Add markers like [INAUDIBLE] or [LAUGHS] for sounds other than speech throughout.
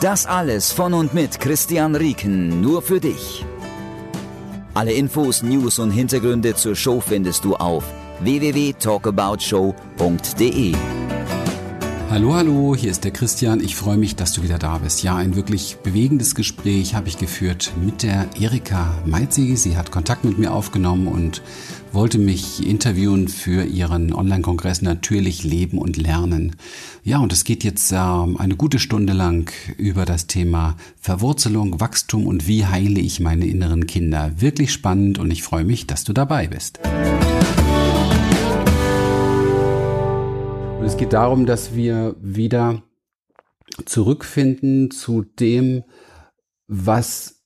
Das alles von und mit Christian Rieken, nur für dich. Alle Infos, News und Hintergründe zur Show findest du auf www.talkaboutshow.de. Hallo, hallo, hier ist der Christian. Ich freue mich, dass du wieder da bist. Ja, ein wirklich bewegendes Gespräch habe ich geführt mit der Erika Meitzi. Sie hat Kontakt mit mir aufgenommen und wollte mich interviewen für ihren Online-Kongress Natürlich Leben und Lernen. Ja, und es geht jetzt äh, eine gute Stunde lang über das Thema Verwurzelung, Wachstum und wie heile ich meine inneren Kinder. Wirklich spannend und ich freue mich, dass du dabei bist. Und es geht darum, dass wir wieder zurückfinden zu dem, was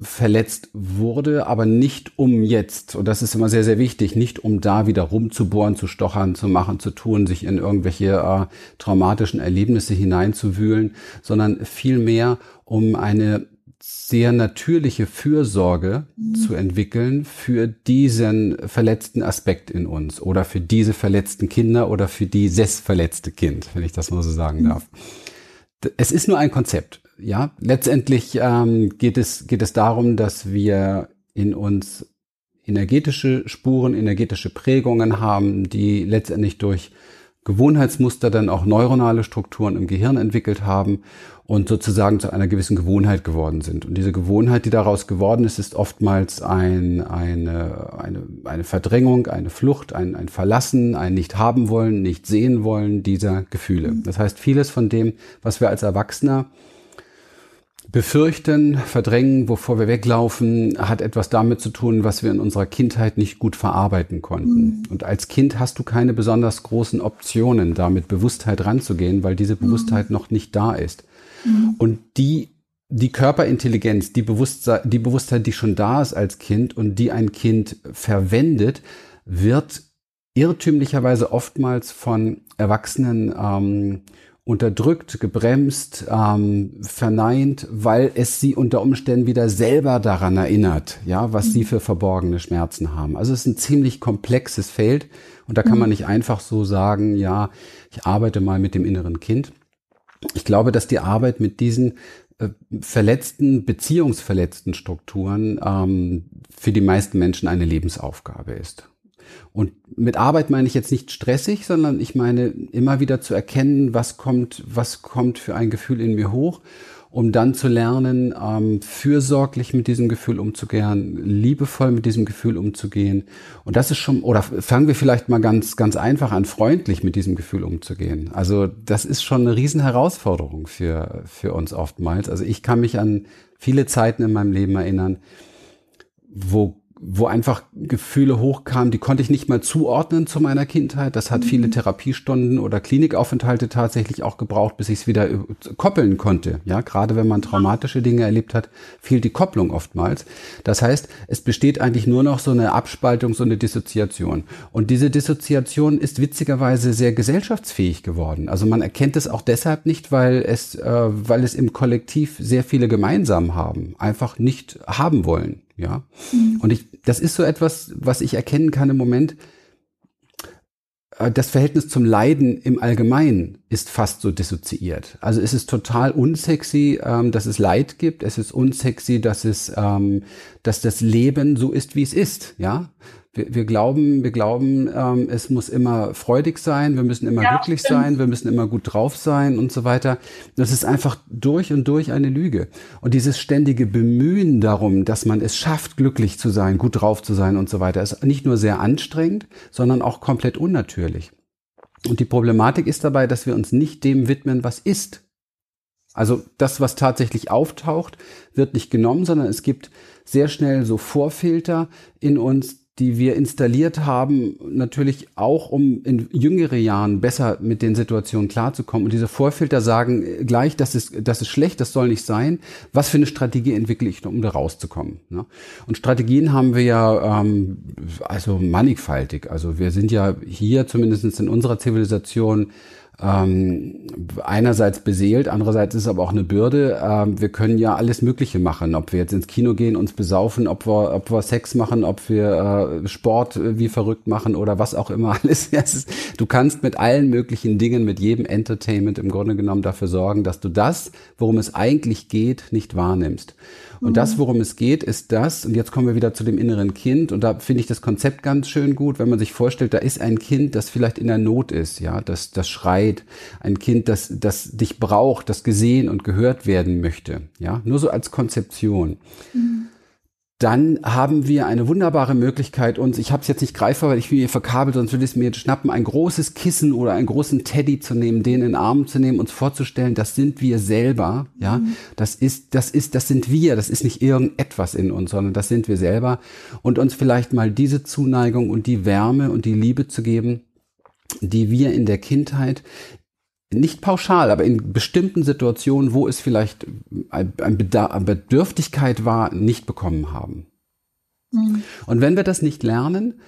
verletzt wurde, aber nicht um jetzt, und das ist immer sehr, sehr wichtig, nicht um da wieder rumzubohren, zu stochern, zu machen, zu tun, sich in irgendwelche äh, traumatischen Erlebnisse hineinzuwühlen, sondern vielmehr um eine sehr natürliche Fürsorge mhm. zu entwickeln für diesen verletzten Aspekt in uns oder für diese verletzten Kinder oder für dieses verletzte Kind, wenn ich das mal so sagen mhm. darf. Es ist nur ein Konzept. Ja, letztendlich ähm, geht es geht es darum, dass wir in uns energetische Spuren, energetische Prägungen haben, die letztendlich durch Gewohnheitsmuster dann auch neuronale Strukturen im Gehirn entwickelt haben und sozusagen zu einer gewissen Gewohnheit geworden sind. Und diese Gewohnheit, die daraus geworden ist, ist oftmals ein, eine, eine, eine Verdrängung, eine Flucht, ein, ein Verlassen, ein nicht haben wollen, nicht sehen wollen dieser Gefühle. Das heißt, vieles von dem, was wir als Erwachsener befürchten, verdrängen, wovor wir weglaufen, hat etwas damit zu tun, was wir in unserer Kindheit nicht gut verarbeiten konnten. Mhm. Und als Kind hast du keine besonders großen Optionen, da mit Bewusstheit ranzugehen, weil diese Bewusstheit mhm. noch nicht da ist. Mhm. Und die, die Körperintelligenz, die Bewusstsein, die Bewusstheit, die schon da ist als Kind und die ein Kind verwendet, wird irrtümlicherweise oftmals von Erwachsenen ähm, unterdrückt, gebremst, ähm, verneint, weil es sie unter Umständen wieder selber daran erinnert, ja, was mhm. sie für verborgene Schmerzen haben. Also es ist ein ziemlich komplexes Feld und da kann mhm. man nicht einfach so sagen, ja, ich arbeite mal mit dem inneren Kind. Ich glaube, dass die Arbeit mit diesen äh, verletzten, beziehungsverletzten Strukturen ähm, für die meisten Menschen eine Lebensaufgabe ist. Und mit Arbeit meine ich jetzt nicht stressig, sondern ich meine immer wieder zu erkennen, was kommt, was kommt für ein Gefühl in mir hoch um dann zu lernen, ähm, fürsorglich mit diesem Gefühl umzugehen, liebevoll mit diesem Gefühl umzugehen. Und das ist schon, oder fangen wir vielleicht mal ganz, ganz einfach an, freundlich mit diesem Gefühl umzugehen. Also das ist schon eine Riesenherausforderung für, für uns oftmals. Also ich kann mich an viele Zeiten in meinem Leben erinnern, wo wo einfach Gefühle hochkamen, die konnte ich nicht mal zuordnen zu meiner Kindheit. Das hat mhm. viele Therapiestunden oder Klinikaufenthalte tatsächlich auch gebraucht, bis ich es wieder koppeln konnte. Ja, gerade wenn man traumatische Dinge erlebt hat, fehlt die Kopplung oftmals. Das heißt, es besteht eigentlich nur noch so eine Abspaltung, so eine Dissoziation. Und diese Dissoziation ist witzigerweise sehr gesellschaftsfähig geworden. Also man erkennt es auch deshalb nicht, weil es, äh, weil es im Kollektiv sehr viele gemeinsam haben, einfach nicht haben wollen. Ja. Mhm. Und ich, das ist so etwas, was ich erkennen kann im Moment. Äh, das Verhältnis zum Leiden im Allgemeinen ist fast so dissoziiert. Also es ist total unsexy, ähm, dass es Leid gibt. Es ist unsexy, dass es, ähm, dass das Leben so ist, wie es ist. Ja, wir, wir glauben, wir glauben, ähm, es muss immer freudig sein, wir müssen immer ja, glücklich stimmt. sein, wir müssen immer gut drauf sein und so weiter. Das ist einfach durch und durch eine Lüge. Und dieses ständige Bemühen darum, dass man es schafft, glücklich zu sein, gut drauf zu sein und so weiter, ist nicht nur sehr anstrengend, sondern auch komplett unnatürlich. Und die Problematik ist dabei, dass wir uns nicht dem widmen, was ist. Also das, was tatsächlich auftaucht, wird nicht genommen, sondern es gibt sehr schnell so Vorfilter in uns, die wir installiert haben, natürlich auch, um in jüngere Jahren besser mit den Situationen klarzukommen. Und diese Vorfilter sagen gleich, das ist, das ist schlecht, das soll nicht sein. Was für eine Strategie entwickle ich, um da rauszukommen? Ne? Und Strategien haben wir ja ähm, also mannigfaltig. Also wir sind ja hier zumindest in unserer Zivilisation ähm, einerseits beseelt, andererseits ist es aber auch eine Bürde. Ähm, wir können ja alles Mögliche machen, ob wir jetzt ins Kino gehen, uns besaufen, ob wir, ob wir Sex machen, ob wir äh, Sport wie verrückt machen oder was auch immer [LAUGHS] alles. du kannst mit allen möglichen Dingen, mit jedem Entertainment im Grunde genommen dafür sorgen, dass du das, worum es eigentlich geht, nicht wahrnimmst. Und das, mhm. worum es geht, ist das, und jetzt kommen wir wieder zu dem inneren Kind, und da finde ich das Konzept ganz schön gut, wenn man sich vorstellt, da ist ein Kind, das vielleicht in der Not ist, ja, das, das schreit, ein Kind, das, das dich braucht, das gesehen und gehört werden möchte, ja, nur so als Konzeption. Mhm dann haben wir eine wunderbare Möglichkeit, uns, ich habe es jetzt nicht greifbar, weil ich bin hier verkabelt, sonst würde ich es mir jetzt schnappen, ein großes Kissen oder einen großen Teddy zu nehmen, den in den Arm zu nehmen, uns vorzustellen, das sind wir selber, ja, mhm. das ist, das ist, das sind wir, das ist nicht irgendetwas in uns, sondern das sind wir selber und uns vielleicht mal diese Zuneigung und die Wärme und die Liebe zu geben, die wir in der Kindheit nicht pauschal, aber in bestimmten Situationen, wo es vielleicht ein, ein Bedürftigkeit war, nicht bekommen haben. Mhm. Und wenn wir das nicht lernen,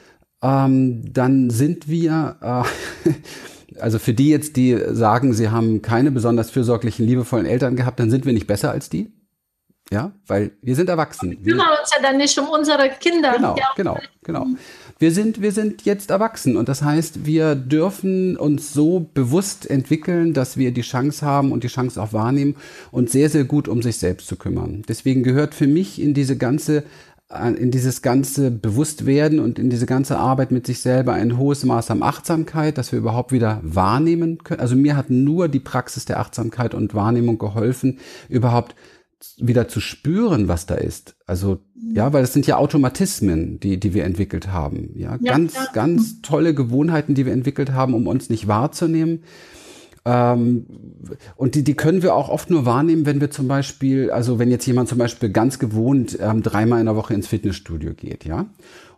ähm, dann sind wir, äh, [LAUGHS] also für die jetzt, die sagen, sie haben keine besonders fürsorglichen, liebevollen Eltern gehabt, dann sind wir nicht besser als die. Ja, weil wir sind erwachsen. Wir kümmern uns ja dann nicht um unsere Kinder. Genau, ja. genau, genau. Wir sind, wir sind jetzt erwachsen und das heißt, wir dürfen uns so bewusst entwickeln, dass wir die Chance haben und die Chance auch wahrnehmen und sehr, sehr gut um sich selbst zu kümmern. Deswegen gehört für mich in diese ganze in dieses ganze Bewusstwerden und in diese ganze Arbeit mit sich selber ein hohes Maß an Achtsamkeit, dass wir überhaupt wieder wahrnehmen können. Also mir hat nur die Praxis der Achtsamkeit und Wahrnehmung geholfen, überhaupt wieder zu spüren, was da ist. Also ja, weil es sind ja Automatismen, die die wir entwickelt haben. Ja, ja ganz ja. ganz tolle Gewohnheiten, die wir entwickelt haben, um uns nicht wahrzunehmen. Ähm, und die, die können wir auch oft nur wahrnehmen, wenn wir zum Beispiel, also wenn jetzt jemand zum Beispiel ganz gewohnt ähm, dreimal in der Woche ins Fitnessstudio geht, ja.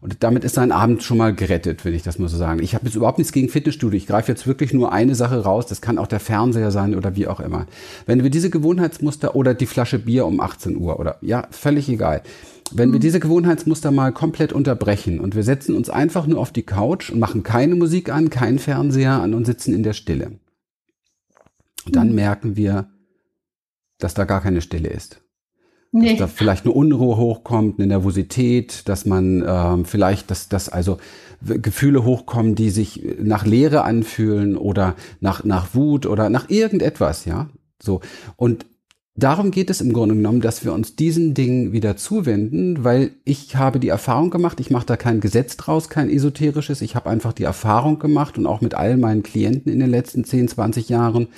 Und damit ist sein Abend schon mal gerettet, wenn ich das mal so sagen. Ich habe jetzt überhaupt nichts gegen Fitnessstudio. Ich greife jetzt wirklich nur eine Sache raus. Das kann auch der Fernseher sein oder wie auch immer. Wenn wir diese Gewohnheitsmuster oder die Flasche Bier um 18 Uhr oder ja, völlig egal. Wenn wir mhm. diese Gewohnheitsmuster mal komplett unterbrechen und wir setzen uns einfach nur auf die Couch und machen keine Musik an, keinen Fernseher an und sitzen in der Stille. dann mhm. merken wir, dass da gar keine Stille ist. Nee. Dass da vielleicht eine Unruhe hochkommt, eine Nervosität, dass man ähm, vielleicht, dass, dass also Gefühle hochkommen, die sich nach Leere anfühlen oder nach, nach Wut oder nach irgendetwas, ja. So. Und darum geht es im Grunde genommen, dass wir uns diesen Dingen wieder zuwenden, weil ich habe die Erfahrung gemacht, ich mache da kein Gesetz draus, kein esoterisches, ich habe einfach die Erfahrung gemacht und auch mit all meinen Klienten in den letzten 10, 20 Jahren,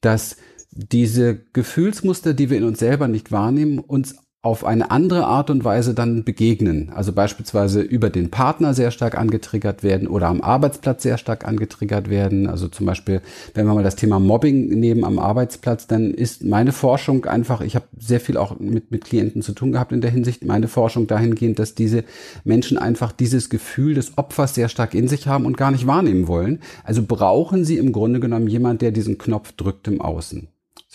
dass diese Gefühlsmuster, die wir in uns selber nicht wahrnehmen, uns auf eine andere Art und Weise dann begegnen. Also beispielsweise über den Partner sehr stark angetriggert werden oder am Arbeitsplatz sehr stark angetriggert werden. Also zum Beispiel, wenn wir mal das Thema Mobbing nehmen am Arbeitsplatz, dann ist meine Forschung einfach, ich habe sehr viel auch mit, mit Klienten zu tun gehabt in der Hinsicht, meine Forschung dahingehend, dass diese Menschen einfach dieses Gefühl des Opfers sehr stark in sich haben und gar nicht wahrnehmen wollen. Also brauchen sie im Grunde genommen jemand, der diesen Knopf drückt im Außen.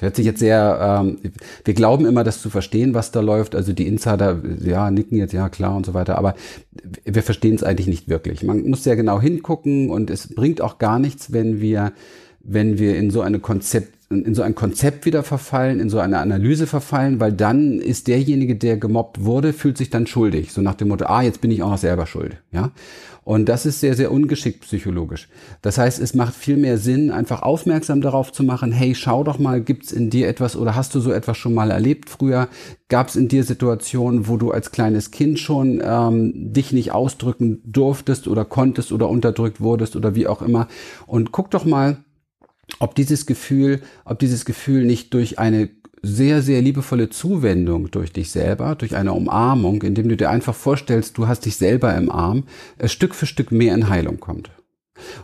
Hört sich jetzt sehr, ähm, wir glauben immer, das zu verstehen, was da läuft. Also die Insider, ja, nicken jetzt, ja klar und so weiter, aber wir verstehen es eigentlich nicht wirklich. Man muss sehr genau hingucken und es bringt auch gar nichts, wenn wir, wenn wir in so eine Konzept in so ein Konzept wieder verfallen, in so eine Analyse verfallen, weil dann ist derjenige, der gemobbt wurde, fühlt sich dann schuldig. So nach dem Motto, ah, jetzt bin ich auch noch selber schuld. Ja. Und das ist sehr, sehr ungeschickt psychologisch. Das heißt, es macht viel mehr Sinn, einfach aufmerksam darauf zu machen, hey, schau doch mal, gibt's in dir etwas oder hast du so etwas schon mal erlebt früher? Gab's in dir Situationen, wo du als kleines Kind schon ähm, dich nicht ausdrücken durftest oder konntest oder unterdrückt wurdest oder wie auch immer? Und guck doch mal, ob dieses Gefühl, ob dieses Gefühl nicht durch eine sehr, sehr liebevolle Zuwendung durch dich selber, durch eine Umarmung, indem du dir einfach vorstellst, du hast dich selber im Arm, äh, Stück für Stück mehr in Heilung kommt.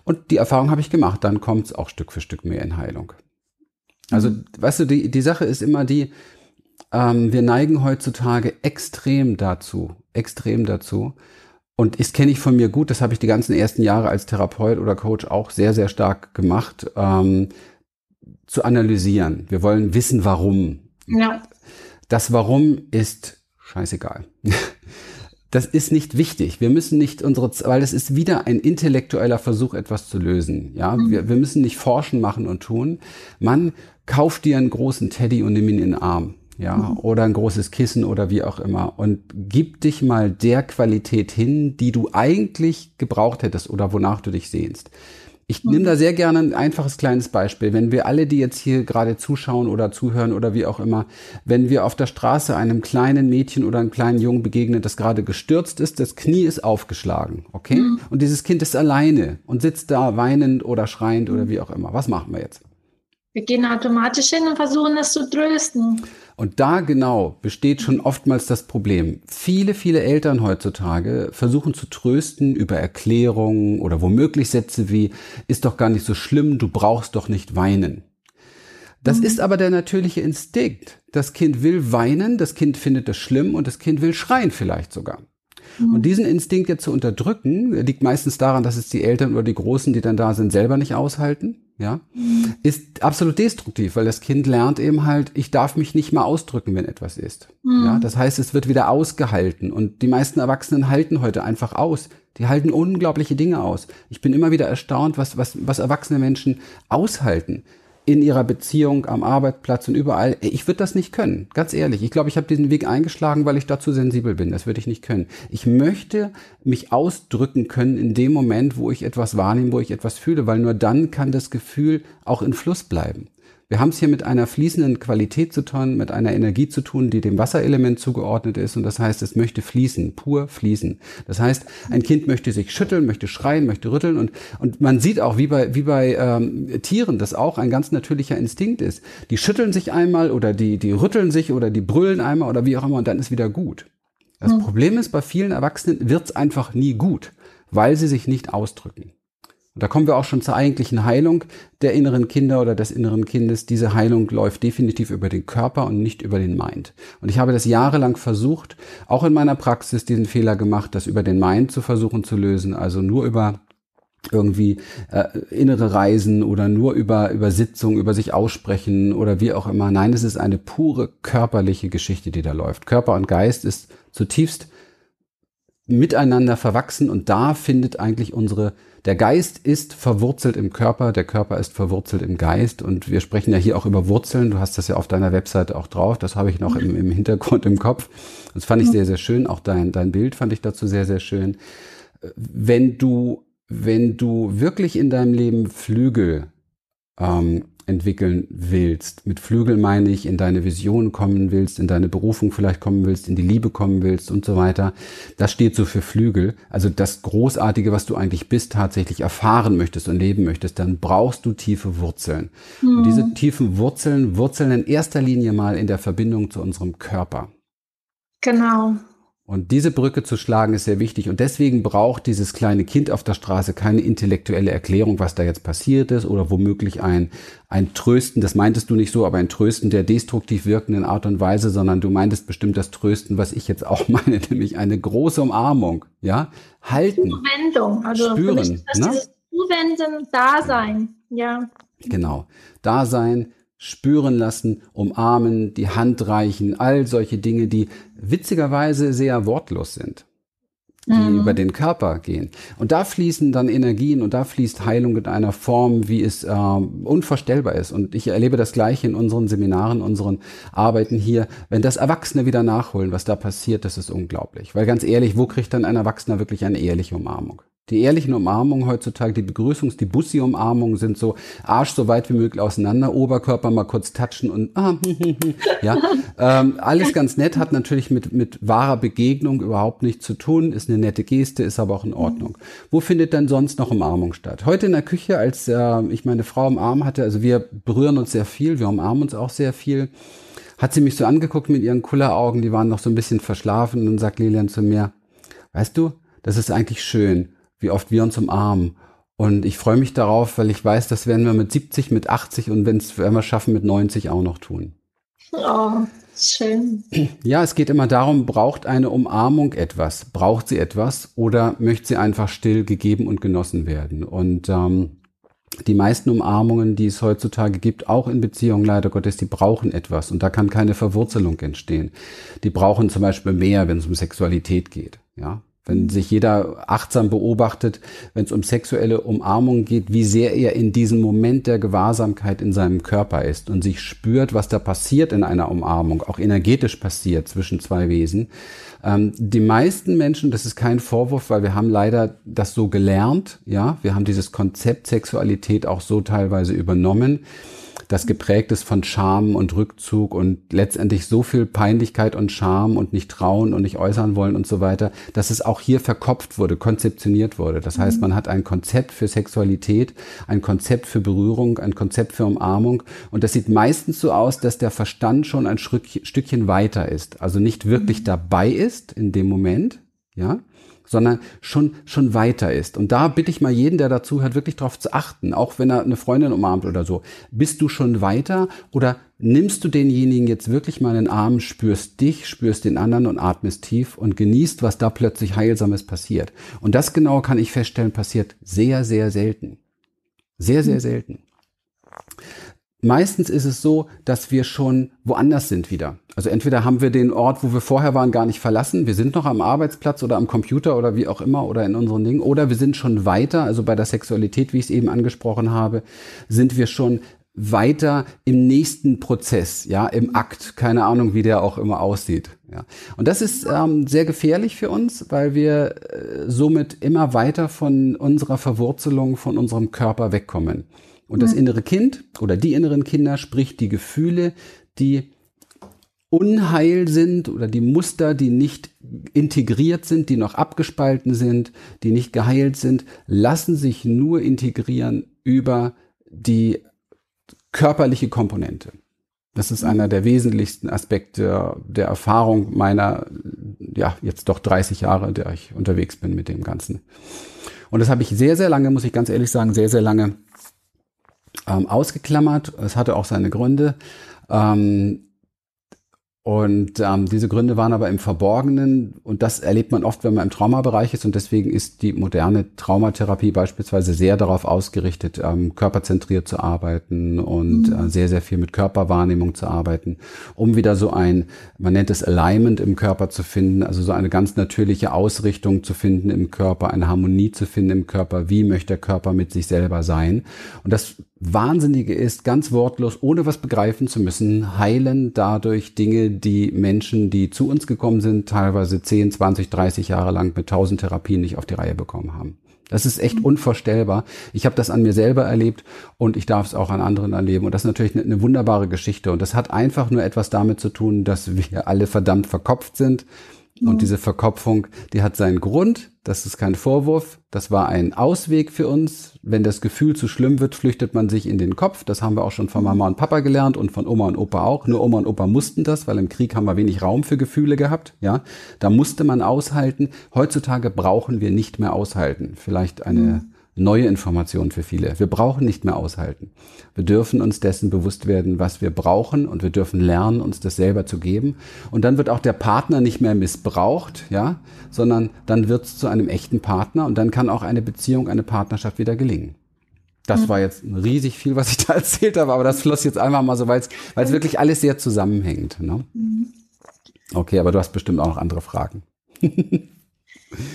Und die Erfahrung habe ich gemacht, dann kommt es auch Stück für Stück mehr in Heilung. Also, weißt du, die, die Sache ist immer die, ähm, wir neigen heutzutage extrem dazu, extrem dazu, und das kenne ich von mir gut, das habe ich die ganzen ersten Jahre als Therapeut oder Coach auch sehr, sehr stark gemacht, ähm, zu analysieren. Wir wollen wissen, warum. Ja. Das Warum ist scheißegal. [LAUGHS] Das ist nicht wichtig. Wir müssen nicht unsere, weil das ist wieder ein intellektueller Versuch, etwas zu lösen. Ja, mhm. wir, wir müssen nicht forschen, machen und tun. Man kauft dir einen großen Teddy und nimm ihn in den Arm ja, mhm. oder ein großes Kissen oder wie auch immer und gib dich mal der Qualität hin, die du eigentlich gebraucht hättest oder wonach du dich sehnst. Ich mhm. nehme da sehr gerne ein einfaches kleines Beispiel. Wenn wir alle, die jetzt hier gerade zuschauen oder zuhören oder wie auch immer, wenn wir auf der Straße einem kleinen Mädchen oder einem kleinen Jungen begegnen, das gerade gestürzt ist, das Knie ist aufgeschlagen, okay? Mhm. Und dieses Kind ist alleine und sitzt da weinend oder schreiend oder mhm. wie auch immer. Was machen wir jetzt? Wir gehen automatisch hin und versuchen es zu trösten. Und da genau besteht schon oftmals das Problem. Viele, viele Eltern heutzutage versuchen zu trösten über Erklärungen oder womöglich Sätze wie, ist doch gar nicht so schlimm, du brauchst doch nicht weinen. Das mhm. ist aber der natürliche Instinkt. Das Kind will weinen, das Kind findet das schlimm und das Kind will schreien vielleicht sogar. Mhm. Und diesen Instinkt jetzt zu unterdrücken, liegt meistens daran, dass es die Eltern oder die Großen, die dann da sind, selber nicht aushalten ja, ist absolut destruktiv, weil das Kind lernt eben halt, ich darf mich nicht mal ausdrücken, wenn etwas ist. Mhm. Ja, das heißt, es wird wieder ausgehalten und die meisten Erwachsenen halten heute einfach aus. Die halten unglaubliche Dinge aus. Ich bin immer wieder erstaunt, was, was, was erwachsene Menschen aushalten in ihrer Beziehung, am Arbeitsplatz und überall. Ich würde das nicht können, ganz ehrlich. Ich glaube, ich habe diesen Weg eingeschlagen, weil ich dazu sensibel bin. Das würde ich nicht können. Ich möchte mich ausdrücken können in dem Moment, wo ich etwas wahrnehme, wo ich etwas fühle, weil nur dann kann das Gefühl auch in Fluss bleiben. Wir haben es hier mit einer fließenden Qualität zu tun, mit einer Energie zu tun, die dem Wasserelement zugeordnet ist. Und das heißt, es möchte fließen, pur fließen. Das heißt, ein Kind möchte sich schütteln, möchte schreien, möchte rütteln. Und, und man sieht auch, wie bei, wie bei ähm, Tieren, das auch ein ganz natürlicher Instinkt ist. Die schütteln sich einmal oder die, die rütteln sich oder die brüllen einmal oder wie auch immer und dann ist wieder gut. Das mhm. Problem ist, bei vielen Erwachsenen wird's einfach nie gut, weil sie sich nicht ausdrücken. Und da kommen wir auch schon zur eigentlichen Heilung der inneren Kinder oder des inneren Kindes. Diese Heilung läuft definitiv über den Körper und nicht über den Mind. Und ich habe das jahrelang versucht, auch in meiner Praxis diesen Fehler gemacht, das über den Mind zu versuchen zu lösen, also nur über irgendwie äh, innere Reisen oder nur über über Sitzung, über sich aussprechen oder wie auch immer. Nein, es ist eine pure körperliche Geschichte, die da läuft. Körper und Geist ist zutiefst miteinander verwachsen und da findet eigentlich unsere der Geist ist verwurzelt im Körper, der Körper ist verwurzelt im Geist und wir sprechen ja hier auch über Wurzeln. Du hast das ja auf deiner Webseite auch drauf. Das habe ich noch im, im Hintergrund im Kopf. Das fand ich sehr, sehr schön. Auch dein, dein Bild fand ich dazu sehr, sehr schön. Wenn du, wenn du wirklich in deinem Leben Flügel ähm, entwickeln willst. Mit Flügel meine ich, in deine Vision kommen willst, in deine Berufung vielleicht kommen willst, in die Liebe kommen willst und so weiter. Das steht so für Flügel. Also das Großartige, was du eigentlich bist, tatsächlich erfahren möchtest und leben möchtest, dann brauchst du tiefe Wurzeln. Mhm. Und diese tiefen Wurzeln wurzeln in erster Linie mal in der Verbindung zu unserem Körper. Genau. Und diese Brücke zu schlagen ist sehr wichtig. Und deswegen braucht dieses kleine Kind auf der Straße keine intellektuelle Erklärung, was da jetzt passiert ist oder womöglich ein, ein Trösten, das meintest du nicht so, aber ein Trösten der destruktiv wirkenden Art und Weise, sondern du meintest bestimmt das Trösten, was ich jetzt auch [LAUGHS] meine, nämlich eine große Umarmung, ja? Halten. Zuwendung, also spüren, für mich ist das ne? dieses Zuwenden, Dasein, ja. Genau. Dasein, spüren lassen, umarmen, die Hand reichen, all solche Dinge, die witzigerweise sehr wortlos sind, die mhm. über den Körper gehen. Und da fließen dann Energien und da fließt Heilung in einer Form, wie es äh, unvorstellbar ist. Und ich erlebe das gleiche in unseren Seminaren, unseren Arbeiten hier. Wenn das Erwachsene wieder nachholen, was da passiert, das ist unglaublich. Weil ganz ehrlich, wo kriegt dann ein Erwachsener wirklich eine ehrliche Umarmung? Die ehrlichen Umarmungen heutzutage, die Begrüßungs-, die Bussi-Umarmungen sind so Arsch so weit wie möglich auseinander, Oberkörper mal kurz touchen und ah, [LAUGHS] ja, ähm, alles ganz nett, hat natürlich mit mit wahrer Begegnung überhaupt nichts zu tun, ist eine nette Geste, ist aber auch in Ordnung. Wo findet dann sonst noch Umarmung statt? Heute in der Küche, als äh, ich meine Frau im Arm hatte, also wir berühren uns sehr viel, wir umarmen uns auch sehr viel, hat sie mich so angeguckt mit ihren Kulleraugen, die waren noch so ein bisschen verschlafen und sagt Lilian zu mir, weißt du, das ist eigentlich schön wie oft wir uns umarmen. Und ich freue mich darauf, weil ich weiß, das werden wir mit 70, mit 80 und wenn es wir schaffen, mit 90 auch noch tun. Oh, Schön. Ja, es geht immer darum, braucht eine Umarmung etwas? Braucht sie etwas oder möchte sie einfach still gegeben und genossen werden? Und ähm, die meisten Umarmungen, die es heutzutage gibt, auch in Beziehungen leider Gottes, die brauchen etwas und da kann keine Verwurzelung entstehen. Die brauchen zum Beispiel mehr, wenn es um Sexualität geht. Ja, wenn sich jeder achtsam beobachtet, wenn es um sexuelle Umarmung geht, wie sehr er in diesem Moment der Gewahrsamkeit in seinem Körper ist und sich spürt, was da passiert in einer Umarmung, auch energetisch passiert zwischen zwei Wesen. Ähm, die meisten Menschen, das ist kein Vorwurf, weil wir haben leider das so gelernt, ja, wir haben dieses Konzept Sexualität auch so teilweise übernommen das geprägt ist von Scham und Rückzug und letztendlich so viel Peinlichkeit und Scham und nicht trauen und nicht äußern wollen und so weiter, dass es auch hier verkopft wurde, konzeptioniert wurde. Das heißt, mhm. man hat ein Konzept für Sexualität, ein Konzept für Berührung, ein Konzept für Umarmung und das sieht meistens so aus, dass der Verstand schon ein Stückchen weiter ist, also nicht wirklich mhm. dabei ist in dem Moment, ja, sondern schon, schon weiter ist. Und da bitte ich mal jeden, der dazu hört, wirklich darauf zu achten, auch wenn er eine Freundin umarmt oder so. Bist du schon weiter oder nimmst du denjenigen jetzt wirklich mal in den Arm, spürst dich, spürst den anderen und atmest tief und genießt, was da plötzlich Heilsames passiert. Und das genau kann ich feststellen, passiert sehr, sehr selten. Sehr, sehr selten. Meistens ist es so, dass wir schon woanders sind wieder. Also entweder haben wir den Ort, wo wir vorher waren, gar nicht verlassen. Wir sind noch am Arbeitsplatz oder am Computer oder wie auch immer oder in unseren Dingen. Oder wir sind schon weiter, also bei der Sexualität, wie ich es eben angesprochen habe, sind wir schon weiter im nächsten Prozess, ja, im Akt. Keine Ahnung, wie der auch immer aussieht. Ja. Und das ist ähm, sehr gefährlich für uns, weil wir äh, somit immer weiter von unserer Verwurzelung, von unserem Körper wegkommen. Und das innere Kind oder die inneren Kinder, sprich die Gefühle, die unheil sind oder die Muster, die nicht integriert sind, die noch abgespalten sind, die nicht geheilt sind, lassen sich nur integrieren über die körperliche Komponente. Das ist einer der wesentlichsten Aspekte der Erfahrung meiner, ja, jetzt doch 30 Jahre, der ich unterwegs bin mit dem Ganzen. Und das habe ich sehr, sehr lange, muss ich ganz ehrlich sagen, sehr, sehr lange ähm, ausgeklammert. Es hatte auch seine Gründe. Ähm, und ähm, diese Gründe waren aber im Verborgenen und das erlebt man oft, wenn man im Traumabereich ist und deswegen ist die moderne Traumatherapie beispielsweise sehr darauf ausgerichtet, ähm, körperzentriert zu arbeiten und mhm. äh, sehr, sehr viel mit Körperwahrnehmung zu arbeiten, um wieder so ein, man nennt es Alignment im Körper zu finden, also so eine ganz natürliche Ausrichtung zu finden im Körper, eine Harmonie zu finden im Körper, wie möchte der Körper mit sich selber sein. Und das Wahnsinnige ist, ganz wortlos, ohne was begreifen zu müssen, heilen dadurch Dinge, die Menschen, die zu uns gekommen sind, teilweise 10, 20, 30 Jahre lang mit tausend Therapien nicht auf die Reihe bekommen haben. Das ist echt unvorstellbar. Ich habe das an mir selber erlebt und ich darf es auch an anderen erleben. Und das ist natürlich eine, eine, wunderbare Geschichte. Und das hat einfach nur etwas damit zu tun, dass wir alle verdammt verkopft sind und diese Verkopfung, die hat seinen Grund. Das ist kein Vorwurf. Das war ein Ausweg für uns. Wenn das Gefühl zu schlimm wird, flüchtet man sich in den Kopf. Das haben wir auch schon von Mama und Papa gelernt und von Oma und Opa auch. Nur Oma und Opa mussten das, weil im Krieg haben wir wenig Raum für Gefühle gehabt. Ja, da musste man aushalten. Heutzutage brauchen wir nicht mehr aushalten. Vielleicht eine mhm neue Informationen für viele. Wir brauchen nicht mehr aushalten. Wir dürfen uns dessen bewusst werden, was wir brauchen und wir dürfen lernen, uns das selber zu geben. Und dann wird auch der Partner nicht mehr missbraucht, ja, sondern dann wird es zu einem echten Partner und dann kann auch eine Beziehung, eine Partnerschaft wieder gelingen. Das mhm. war jetzt riesig viel, was ich da [LAUGHS] erzählt habe, aber das floss jetzt einfach mal so, weil es wirklich alles sehr zusammenhängt. Ne? Mhm. Okay, aber du hast bestimmt auch noch andere Fragen. [LAUGHS]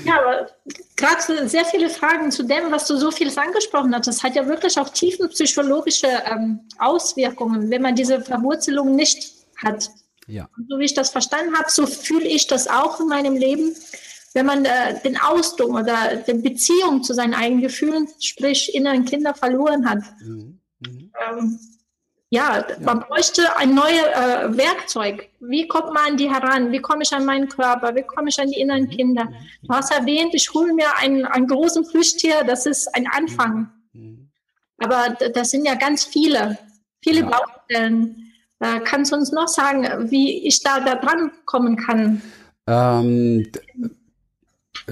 Ja, aber gerade sehr viele Fragen zu dem, was du so vieles angesprochen hast. Das hat ja wirklich auch tiefenpsychologische ähm, Auswirkungen, wenn man diese Verwurzelung nicht hat. Ja. Und so wie ich das verstanden habe, so fühle ich das auch in meinem Leben. Wenn man äh, den Ausdruck oder die Beziehung zu seinen eigenen Gefühlen, sprich inneren Kinder, verloren hat. Mhm. Mhm. Ähm, ja, man bräuchte ein neues äh, Werkzeug. Wie kommt man an die heran? Wie komme ich an meinen Körper? Wie komme ich an die inneren Kinder? Du hast erwähnt, ich hole mir einen, einen großen Plüschtier, das ist ein Anfang. Aber das sind ja ganz viele, viele ja. Baustellen. Äh, kannst du uns noch sagen, wie ich da, da dran kommen kann? Ähm,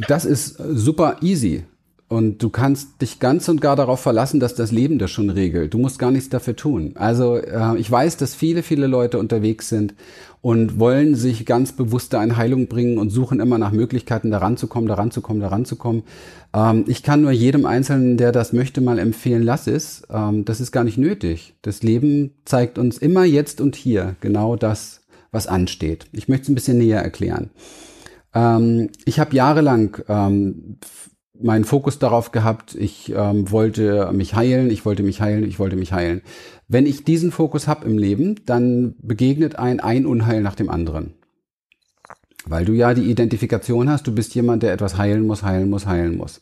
das ist super easy. Und du kannst dich ganz und gar darauf verlassen, dass das Leben das schon regelt. Du musst gar nichts dafür tun. Also äh, ich weiß, dass viele, viele Leute unterwegs sind und wollen sich ganz bewusst da in Heilung bringen und suchen immer nach Möglichkeiten, daran zu kommen, daran zu kommen, daran zu kommen. Ähm, ich kann nur jedem Einzelnen, der das möchte, mal empfehlen, lass es. Ähm, das ist gar nicht nötig. Das Leben zeigt uns immer jetzt und hier genau das, was ansteht. Ich möchte es ein bisschen näher erklären. Ähm, ich habe jahrelang ähm, meinen Fokus darauf gehabt, ich ähm, wollte mich heilen, ich wollte mich heilen, ich wollte mich heilen. Wenn ich diesen Fokus habe im Leben, dann begegnet ein ein Unheil nach dem anderen. Weil du ja die Identifikation hast, du bist jemand, der etwas heilen muss, heilen muss, heilen muss.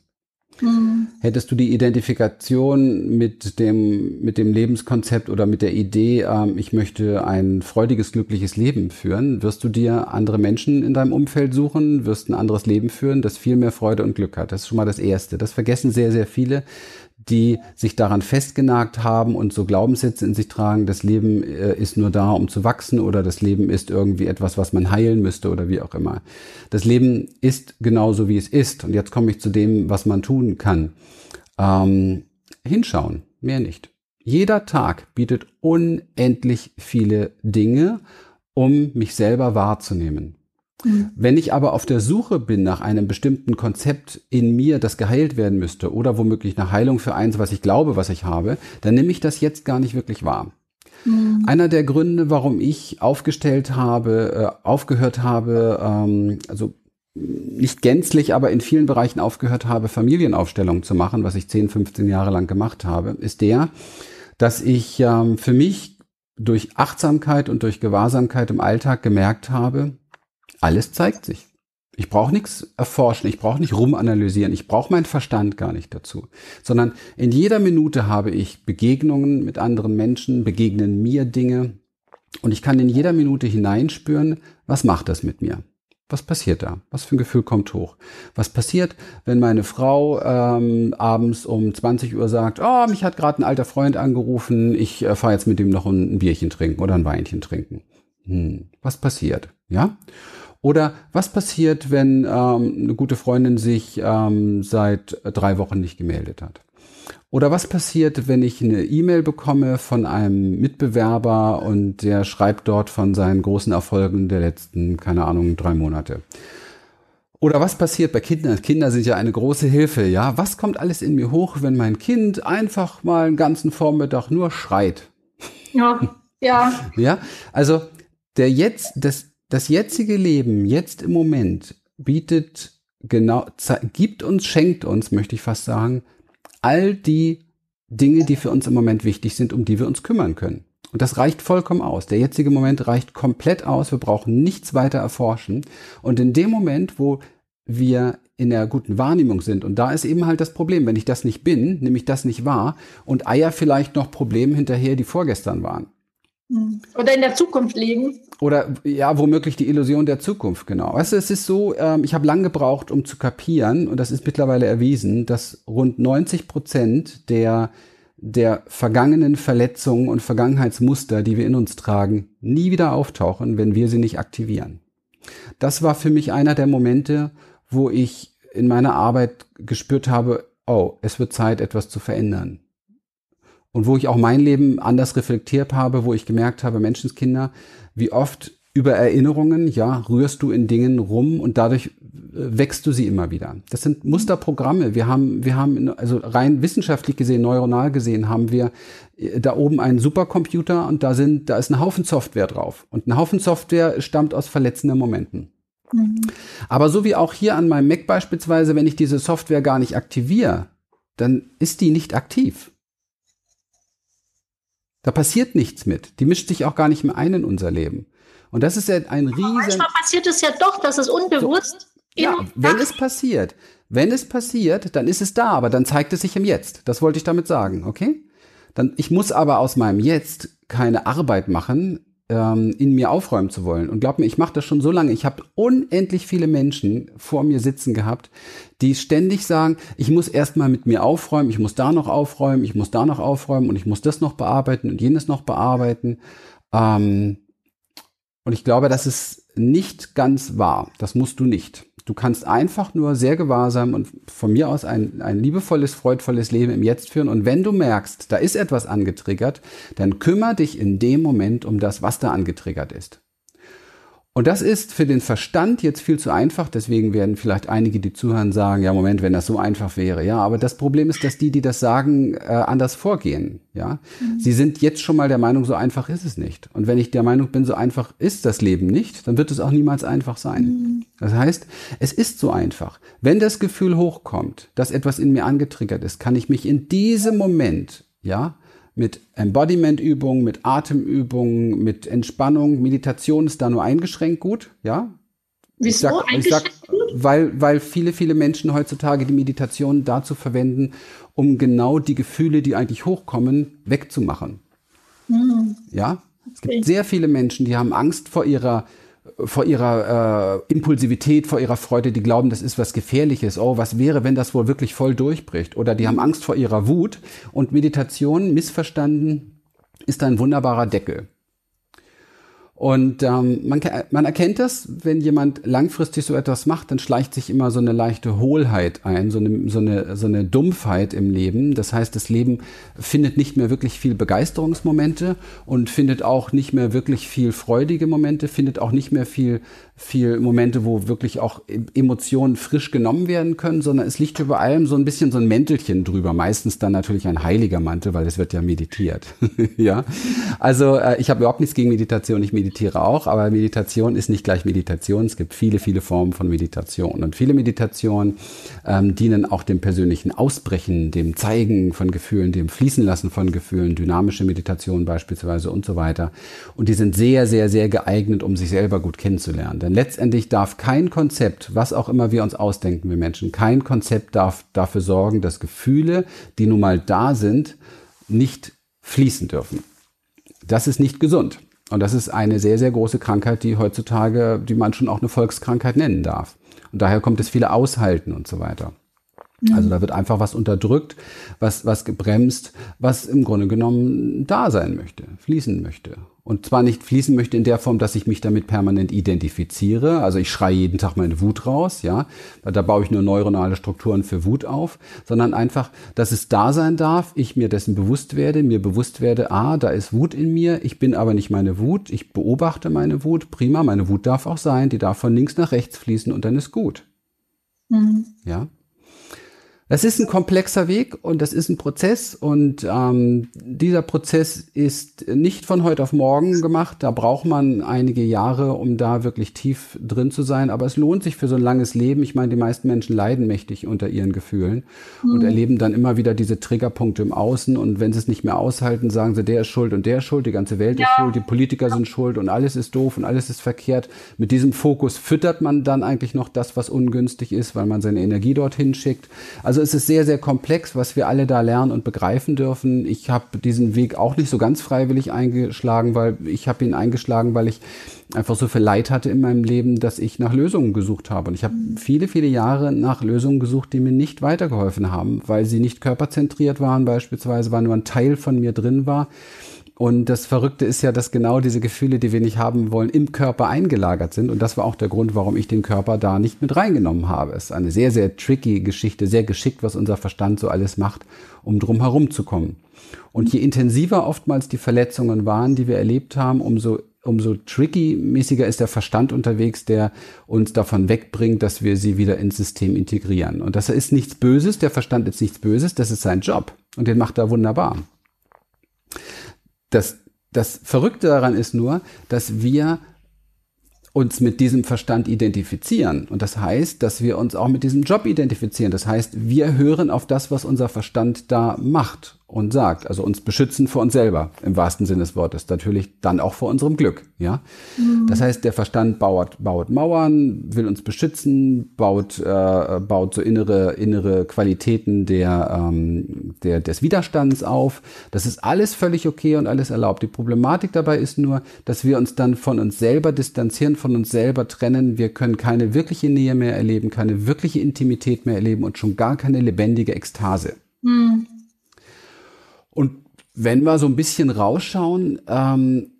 Mhm. Hättest du die Identifikation mit dem, mit dem Lebenskonzept oder mit der Idee, ähm, ich möchte ein freudiges, glückliches Leben führen, wirst du dir andere Menschen in deinem Umfeld suchen, wirst ein anderes Leben führen, das viel mehr Freude und Glück hat. Das ist schon mal das Erste. Das vergessen sehr, sehr viele, die sich daran festgenagt haben und so Glaubenssätze in sich tragen, das Leben äh, ist nur da, um zu wachsen oder das Leben ist irgendwie etwas, was man heilen müsste oder wie auch immer. Das Leben ist genauso, wie es ist. Und jetzt komme ich zu dem, was man tun kann. Ähm, hinschauen, mehr nicht. Jeder Tag bietet unendlich viele Dinge, um mich selber wahrzunehmen. Mhm. Wenn ich aber auf der Suche bin nach einem bestimmten Konzept in mir, das geheilt werden müsste, oder womöglich nach Heilung für eins, was ich glaube, was ich habe, dann nehme ich das jetzt gar nicht wirklich wahr. Mhm. Einer der Gründe, warum ich aufgestellt habe, äh, aufgehört habe, ähm, also nicht gänzlich, aber in vielen Bereichen aufgehört habe, Familienaufstellungen zu machen, was ich 10, 15 Jahre lang gemacht habe, ist der, dass ich ähm, für mich durch Achtsamkeit und durch Gewahrsamkeit im Alltag gemerkt habe, alles zeigt sich. Ich brauche nichts erforschen, ich brauche nicht rumanalysieren, ich brauche meinen Verstand gar nicht dazu, sondern in jeder Minute habe ich Begegnungen mit anderen Menschen, begegnen mir Dinge und ich kann in jeder Minute hineinspüren, was macht das mit mir? Was passiert da? Was für ein Gefühl kommt hoch? Was passiert, wenn meine Frau ähm, abends um 20 Uhr sagt, oh, mich hat gerade ein alter Freund angerufen, ich äh, fahre jetzt mit ihm noch ein, ein Bierchen trinken oder ein Weinchen trinken? Hm, was passiert? Ja? Oder was passiert, wenn ähm, eine gute Freundin sich ähm, seit drei Wochen nicht gemeldet hat? Oder was passiert, wenn ich eine E-Mail bekomme von einem Mitbewerber und der schreibt dort von seinen großen Erfolgen der letzten, keine Ahnung, drei Monate? Oder was passiert bei Kindern? Kinder sind ja eine große Hilfe, ja? Was kommt alles in mir hoch, wenn mein Kind einfach mal einen ganzen Vormittag nur schreit? Ja, ja. Ja, also der jetzt, das, das jetzige Leben, jetzt im Moment, bietet genau, gibt uns, schenkt uns, möchte ich fast sagen, all die Dinge, die für uns im Moment wichtig sind, um die wir uns kümmern können. Und das reicht vollkommen aus. Der jetzige Moment reicht komplett aus. Wir brauchen nichts weiter erforschen. Und in dem Moment, wo wir in der guten Wahrnehmung sind, und da ist eben halt das Problem, wenn ich das nicht bin, nämlich das nicht wahr, und Eier vielleicht noch Probleme hinterher, die vorgestern waren. Oder in der Zukunft liegen. Oder ja, womöglich die Illusion der Zukunft, genau. Weißt du, es ist so, ähm, ich habe lang gebraucht, um zu kapieren, und das ist mittlerweile erwiesen, dass rund 90 Prozent der, der vergangenen Verletzungen und Vergangenheitsmuster, die wir in uns tragen, nie wieder auftauchen, wenn wir sie nicht aktivieren. Das war für mich einer der Momente, wo ich in meiner Arbeit gespürt habe, oh, es wird Zeit, etwas zu verändern und wo ich auch mein Leben anders reflektiert habe, wo ich gemerkt habe, Menschenskinder, wie oft über Erinnerungen, ja, rührst du in Dingen rum und dadurch äh, wächst du sie immer wieder. Das sind Musterprogramme. Wir haben, wir haben, also rein wissenschaftlich gesehen, neuronal gesehen, haben wir äh, da oben einen Supercomputer und da sind, da ist ein Haufen Software drauf. Und ein Haufen Software stammt aus verletzenden Momenten. Mhm. Aber so wie auch hier an meinem Mac beispielsweise, wenn ich diese Software gar nicht aktiviere, dann ist die nicht aktiv. Da passiert nichts mit. Die mischt sich auch gar nicht mehr ein in unser Leben. Und das ist ja ein riesen. Aber manchmal passiert es ja doch, dass es unbewusst. So, ja, wenn es passiert, wenn es passiert, dann ist es da, aber dann zeigt es sich im Jetzt. Das wollte ich damit sagen, okay? Dann, ich muss aber aus meinem Jetzt keine Arbeit machen, ähm, in mir aufräumen zu wollen. Und glaub mir, ich mache das schon so lange. Ich habe unendlich viele Menschen vor mir sitzen gehabt, die ständig sagen, ich muss erstmal mit mir aufräumen, ich muss da noch aufräumen, ich muss da noch aufräumen und ich muss das noch bearbeiten und jenes noch bearbeiten. Ähm, und ich glaube, das ist nicht ganz wahr. Das musst du nicht. Du kannst einfach nur sehr gewahrsam und von mir aus ein, ein liebevolles, freudvolles Leben im Jetzt führen. Und wenn du merkst, da ist etwas angetriggert, dann kümmere dich in dem Moment um das, was da angetriggert ist. Und das ist für den Verstand jetzt viel zu einfach. Deswegen werden vielleicht einige, die zuhören, sagen, ja, Moment, wenn das so einfach wäre. Ja, aber das Problem ist, dass die, die das sagen, äh, anders vorgehen. Ja, mhm. sie sind jetzt schon mal der Meinung, so einfach ist es nicht. Und wenn ich der Meinung bin, so einfach ist das Leben nicht, dann wird es auch niemals einfach sein. Mhm. Das heißt, es ist so einfach. Wenn das Gefühl hochkommt, dass etwas in mir angetriggert ist, kann ich mich in diesem Moment, ja, mit Embodiment-Übungen, mit Atemübungen, mit Entspannung. Meditation ist da nur eingeschränkt gut, ja. Wieso sag, eingeschränkt sag, gut? Weil, weil viele, viele Menschen heutzutage die Meditation dazu verwenden, um genau die Gefühle, die eigentlich hochkommen, wegzumachen. Mhm. Ja. Es gibt sehr viele Menschen, die haben Angst vor ihrer vor ihrer äh, Impulsivität, vor ihrer Freude, die glauben, das ist was Gefährliches. Oh, was wäre, wenn das wohl wirklich voll durchbricht? Oder die haben Angst vor ihrer Wut. Und Meditation, missverstanden, ist ein wunderbarer Deckel. Und ähm, man, man erkennt das, wenn jemand langfristig so etwas macht, dann schleicht sich immer so eine leichte Hohlheit ein, so eine, so eine, so eine Dumpfheit im Leben. Das heißt, das Leben findet nicht mehr wirklich viel Begeisterungsmomente und findet auch nicht mehr wirklich viel freudige Momente, findet auch nicht mehr viel viel Momente, wo wirklich auch Emotionen frisch genommen werden können, sondern es liegt über allem so ein bisschen so ein Mäntelchen drüber. Meistens dann natürlich ein heiliger Mantel, weil es wird ja meditiert. [LAUGHS] ja, also äh, ich habe überhaupt nichts gegen Meditation. Ich meditiere auch, aber Meditation ist nicht gleich Meditation. Es gibt viele, viele Formen von Meditation und viele Meditationen ähm, dienen auch dem persönlichen Ausbrechen, dem Zeigen von Gefühlen, dem Fließen lassen von Gefühlen, dynamische Meditation beispielsweise und so weiter. Und die sind sehr, sehr, sehr geeignet, um sich selber gut kennenzulernen. Denn letztendlich darf kein Konzept, was auch immer wir uns ausdenken, wir Menschen, kein Konzept darf dafür sorgen, dass Gefühle, die nun mal da sind, nicht fließen dürfen. Das ist nicht gesund. Und das ist eine sehr, sehr große Krankheit, die heutzutage, die man schon auch eine Volkskrankheit nennen darf. Und daher kommt es viele Aushalten und so weiter. Also da wird einfach was unterdrückt, was, was gebremst, was im Grunde genommen da sein möchte, fließen möchte. Und zwar nicht fließen möchte in der Form, dass ich mich damit permanent identifiziere. Also ich schreie jeden Tag meine Wut raus, ja. Da baue ich nur neuronale Strukturen für Wut auf, sondern einfach, dass es da sein darf, ich mir dessen bewusst werde, mir bewusst werde, ah, da ist Wut in mir, ich bin aber nicht meine Wut, ich beobachte meine Wut, prima, meine Wut darf auch sein, die darf von links nach rechts fließen und dann ist gut. Mhm. Ja. Das ist ein komplexer Weg und das ist ein Prozess und ähm, dieser Prozess ist nicht von heute auf morgen gemacht. Da braucht man einige Jahre, um da wirklich tief drin zu sein. Aber es lohnt sich für so ein langes Leben. Ich meine, die meisten Menschen leiden mächtig unter ihren Gefühlen mhm. und erleben dann immer wieder diese Triggerpunkte im Außen. Und wenn sie es nicht mehr aushalten, sagen sie, der ist schuld und der ist schuld, die ganze Welt ja. ist schuld, die Politiker sind schuld und alles ist doof und alles ist verkehrt. Mit diesem Fokus füttert man dann eigentlich noch das, was ungünstig ist, weil man seine Energie dorthin schickt. Also also es ist sehr, sehr komplex, was wir alle da lernen und begreifen dürfen. Ich habe diesen Weg auch nicht so ganz freiwillig eingeschlagen, weil ich habe ihn eingeschlagen, weil ich einfach so viel Leid hatte in meinem Leben, dass ich nach Lösungen gesucht habe. Und ich habe viele, viele Jahre nach Lösungen gesucht, die mir nicht weitergeholfen haben, weil sie nicht körperzentriert waren beispielsweise, weil nur ein Teil von mir drin war. Und das Verrückte ist ja, dass genau diese Gefühle, die wir nicht haben wollen, im Körper eingelagert sind. Und das war auch der Grund, warum ich den Körper da nicht mit reingenommen habe. Es ist eine sehr, sehr tricky Geschichte, sehr geschickt, was unser Verstand so alles macht, um drum herum zu kommen. Und je intensiver oftmals die Verletzungen waren, die wir erlebt haben, umso umso tricky-mäßiger ist der Verstand unterwegs, der uns davon wegbringt, dass wir sie wieder ins System integrieren. Und das ist nichts Böses, der Verstand ist nichts Böses, das ist sein Job. Und den macht er wunderbar. Das, das Verrückte daran ist nur, dass wir uns mit diesem Verstand identifizieren. Und das heißt, dass wir uns auch mit diesem Job identifizieren. Das heißt, wir hören auf das, was unser Verstand da macht und sagt. Also uns beschützen vor uns selber, im wahrsten Sinne des Wortes. Natürlich dann auch vor unserem Glück, ja. Mhm. Das heißt, der Verstand baut, baut Mauern, will uns beschützen, baut, äh, baut so innere, innere Qualitäten der, ähm, der, des Widerstands auf. Das ist alles völlig okay und alles erlaubt. Die Problematik dabei ist nur, dass wir uns dann von uns selber distanzieren, von uns selber trennen. Wir können keine wirkliche Nähe mehr erleben, keine wirkliche Intimität mehr erleben und schon gar keine lebendige Ekstase. Mhm. Und wenn wir so ein bisschen rausschauen, ähm,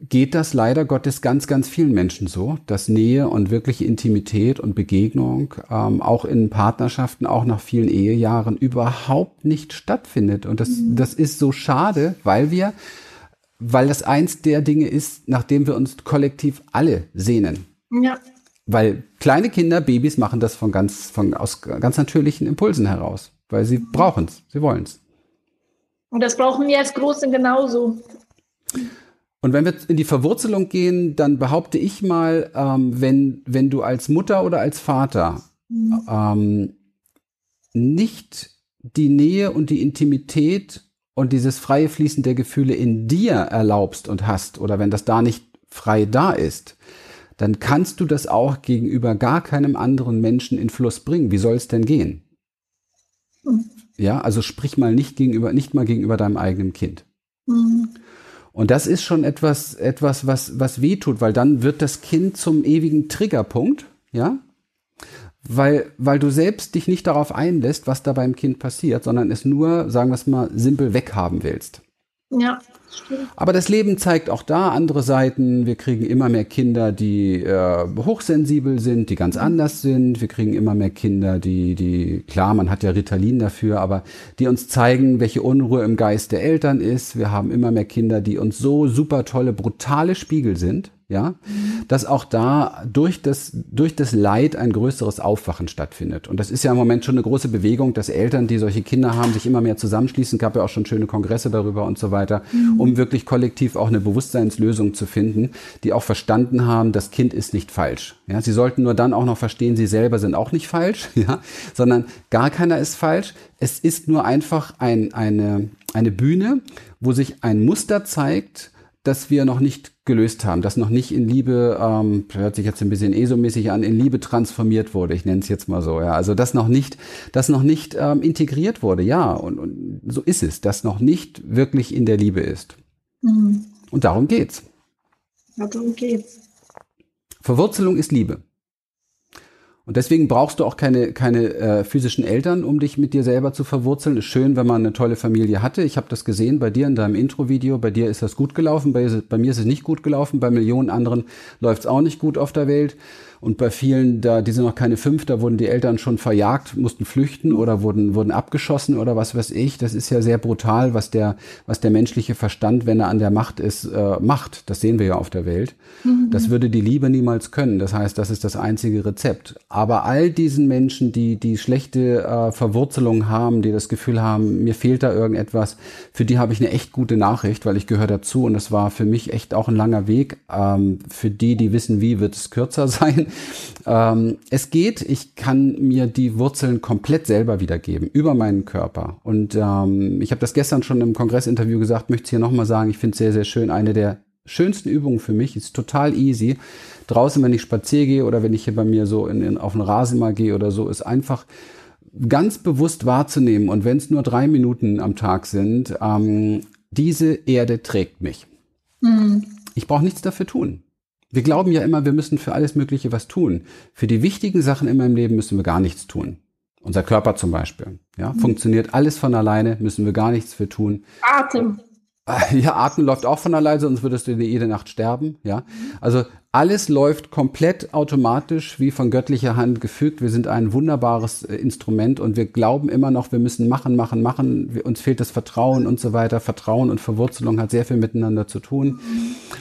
geht das leider Gottes ganz, ganz vielen Menschen so, dass Nähe und wirkliche Intimität und Begegnung ähm, auch in Partnerschaften, auch nach vielen Ehejahren überhaupt nicht stattfindet. Und das, mhm. das ist so schade, weil wir, weil das eins der Dinge ist, nachdem wir uns kollektiv alle sehnen. Ja. Weil kleine Kinder, Babys machen das von ganz, von, aus ganz natürlichen Impulsen heraus, weil sie mhm. brauchen es, sie wollen es. Und das brauchen wir als Große genauso. Und wenn wir in die Verwurzelung gehen, dann behaupte ich mal, ähm, wenn, wenn du als Mutter oder als Vater mhm. ähm, nicht die Nähe und die Intimität und dieses freie Fließen der Gefühle in dir erlaubst und hast, oder wenn das da nicht frei da ist, dann kannst du das auch gegenüber gar keinem anderen Menschen in Fluss bringen. Wie soll es denn gehen? Mhm. Ja, also sprich mal nicht gegenüber, nicht mal gegenüber deinem eigenen Kind. Mhm. Und das ist schon etwas, etwas, was, was wehtut, weil dann wird das Kind zum ewigen Triggerpunkt, ja? Weil, weil du selbst dich nicht darauf einlässt, was da beim Kind passiert, sondern es nur, sagen wir es mal, simpel weghaben willst. Ja. Aber das Leben zeigt auch da andere Seiten. Wir kriegen immer mehr Kinder, die äh, hochsensibel sind, die ganz anders sind. Wir kriegen immer mehr Kinder, die, die, klar, man hat ja Ritalin dafür, aber die uns zeigen, welche Unruhe im Geist der Eltern ist. Wir haben immer mehr Kinder, die uns so super tolle, brutale Spiegel sind ja, dass auch da durch das, durch das Leid ein größeres Aufwachen stattfindet. Und das ist ja im Moment schon eine große Bewegung, dass Eltern, die solche Kinder haben, sich immer mehr zusammenschließen. Gab ja auch schon schöne Kongresse darüber und so weiter, mhm. um wirklich kollektiv auch eine Bewusstseinslösung zu finden, die auch verstanden haben, das Kind ist nicht falsch. Ja, sie sollten nur dann auch noch verstehen, sie selber sind auch nicht falsch, [LAUGHS] ja, sondern gar keiner ist falsch. Es ist nur einfach ein, eine, eine Bühne, wo sich ein Muster zeigt, das wir noch nicht gelöst haben, das noch nicht in Liebe, ähm, hört sich jetzt ein bisschen ESO-mäßig an, in Liebe transformiert wurde, ich nenne es jetzt mal so, ja. Also das noch nicht, das noch nicht ähm, integriert wurde, ja, und, und so ist es, das noch nicht wirklich in der Liebe ist. Mhm. Und darum geht's. Ja, darum geht's. Verwurzelung ist Liebe. Und deswegen brauchst du auch keine, keine äh, physischen Eltern, um dich mit dir selber zu verwurzeln. Ist schön, wenn man eine tolle Familie hatte. Ich habe das gesehen bei dir in deinem Intro-Video. Bei dir ist das gut gelaufen, bei, bei mir ist es nicht gut gelaufen, bei Millionen anderen läuft es auch nicht gut auf der Welt. Und bei vielen, da, die sind noch keine fünf, da wurden die Eltern schon verjagt, mussten flüchten oder wurden, wurden abgeschossen oder was weiß ich. Das ist ja sehr brutal, was der, was der menschliche Verstand, wenn er an der Macht ist, äh, macht. Das sehen wir ja auf der Welt. Mhm. Das würde die Liebe niemals können. Das heißt, das ist das einzige Rezept. Aber all diesen Menschen, die, die schlechte äh, Verwurzelung haben, die das Gefühl haben, mir fehlt da irgendetwas, für die habe ich eine echt gute Nachricht, weil ich gehöre dazu und das war für mich echt auch ein langer Weg. Ähm, für die, die wissen, wie, wird es kürzer [LAUGHS] sein. Ähm, es geht, ich kann mir die Wurzeln komplett selber wiedergeben, über meinen Körper. Und ähm, ich habe das gestern schon im Kongressinterview gesagt, möchte es hier nochmal sagen, ich finde es sehr, sehr schön. Eine der schönsten Übungen für mich ist total easy. Draußen, wenn ich spazier gehe oder wenn ich hier bei mir so in, in, auf den Rasen mal gehe oder so, ist einfach ganz bewusst wahrzunehmen und wenn es nur drei Minuten am Tag sind, ähm, diese Erde trägt mich. Mhm. Ich brauche nichts dafür tun. Wir glauben ja immer, wir müssen für alles Mögliche was tun. Für die wichtigen Sachen in meinem Leben müssen wir gar nichts tun. Unser Körper zum Beispiel. Ja, mhm. funktioniert alles von alleine, müssen wir gar nichts für tun. Atem. [LAUGHS] Ja, Atmen läuft auch von alleine, sonst würdest du jede Nacht sterben. Ja, also alles läuft komplett automatisch, wie von göttlicher Hand gefügt. Wir sind ein wunderbares äh, Instrument und wir glauben immer noch, wir müssen machen, machen, machen. uns fehlt das Vertrauen und so weiter. Vertrauen und Verwurzelung hat sehr viel miteinander zu tun.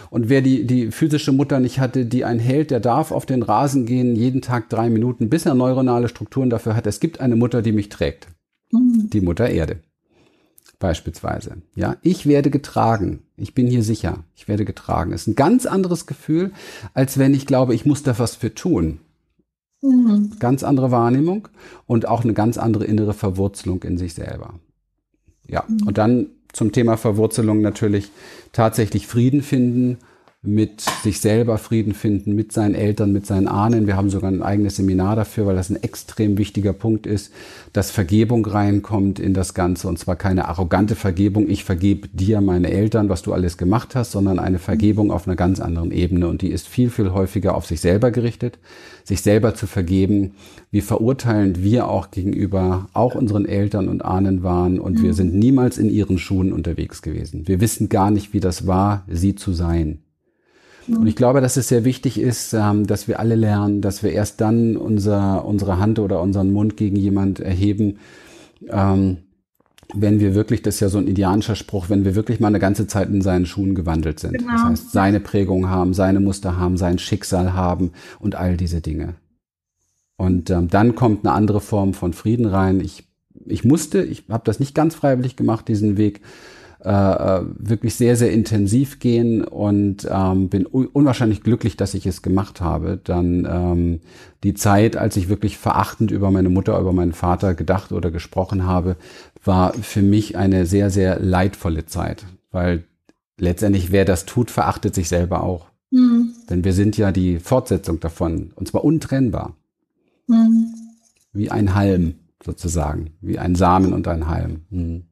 Und wer die, die physische Mutter nicht hatte, die ein Held, der darf auf den Rasen gehen, jeden Tag drei Minuten, bis er neuronale Strukturen dafür hat. Es gibt eine Mutter, die mich trägt. Die Mutter Erde beispielsweise. Ja, ich werde getragen. Ich bin hier sicher. Ich werde getragen. Das ist ein ganz anderes Gefühl, als wenn ich glaube, ich muss da was für tun. Mhm. Ganz andere Wahrnehmung und auch eine ganz andere innere Verwurzelung in sich selber. Ja, mhm. und dann zum Thema Verwurzelung natürlich tatsächlich Frieden finden mit sich selber Frieden finden, mit seinen Eltern, mit seinen Ahnen. Wir haben sogar ein eigenes Seminar dafür, weil das ein extrem wichtiger Punkt ist, dass Vergebung reinkommt in das Ganze. Und zwar keine arrogante Vergebung, ich vergebe dir, meine Eltern, was du alles gemacht hast, sondern eine Vergebung auf einer ganz anderen Ebene. Und die ist viel, viel häufiger auf sich selber gerichtet, sich selber zu vergeben, wie verurteilend wir auch gegenüber auch unseren Eltern und Ahnen waren. Und mhm. wir sind niemals in ihren Schuhen unterwegs gewesen. Wir wissen gar nicht, wie das war, sie zu sein Und ich glaube, dass es sehr wichtig ist, ähm, dass wir alle lernen, dass wir erst dann unser, unsere Hand oder unseren Mund gegen jemand erheben, ähm, wenn wir wirklich, das ist ja so ein indianischer Spruch, wenn wir wirklich mal eine ganze Zeit in seinen Schuhen gewandelt sind. Genau. Das heißt, seine Prägung haben, seine Muster haben, sein Schicksal haben und all diese Dinge. Und ähm, dann kommt eine andere Form von Frieden rein. Ich, ich musste, ich habe das nicht ganz freiwillig gemacht, diesen Weg, wirklich sehr, sehr intensiv gehen und ähm, bin unwahrscheinlich glücklich, dass ich es gemacht habe. Dann ähm, die Zeit, als ich wirklich verachtend über meine Mutter, über meinen Vater gedacht oder gesprochen habe, war für mich eine sehr, sehr leidvolle Zeit, weil letztendlich wer das tut, verachtet sich selber auch. Mhm. Denn wir sind ja die Fortsetzung davon, und zwar untrennbar. Mhm. Wie ein Halm sozusagen, wie ein Samen und ein Halm. Mhm.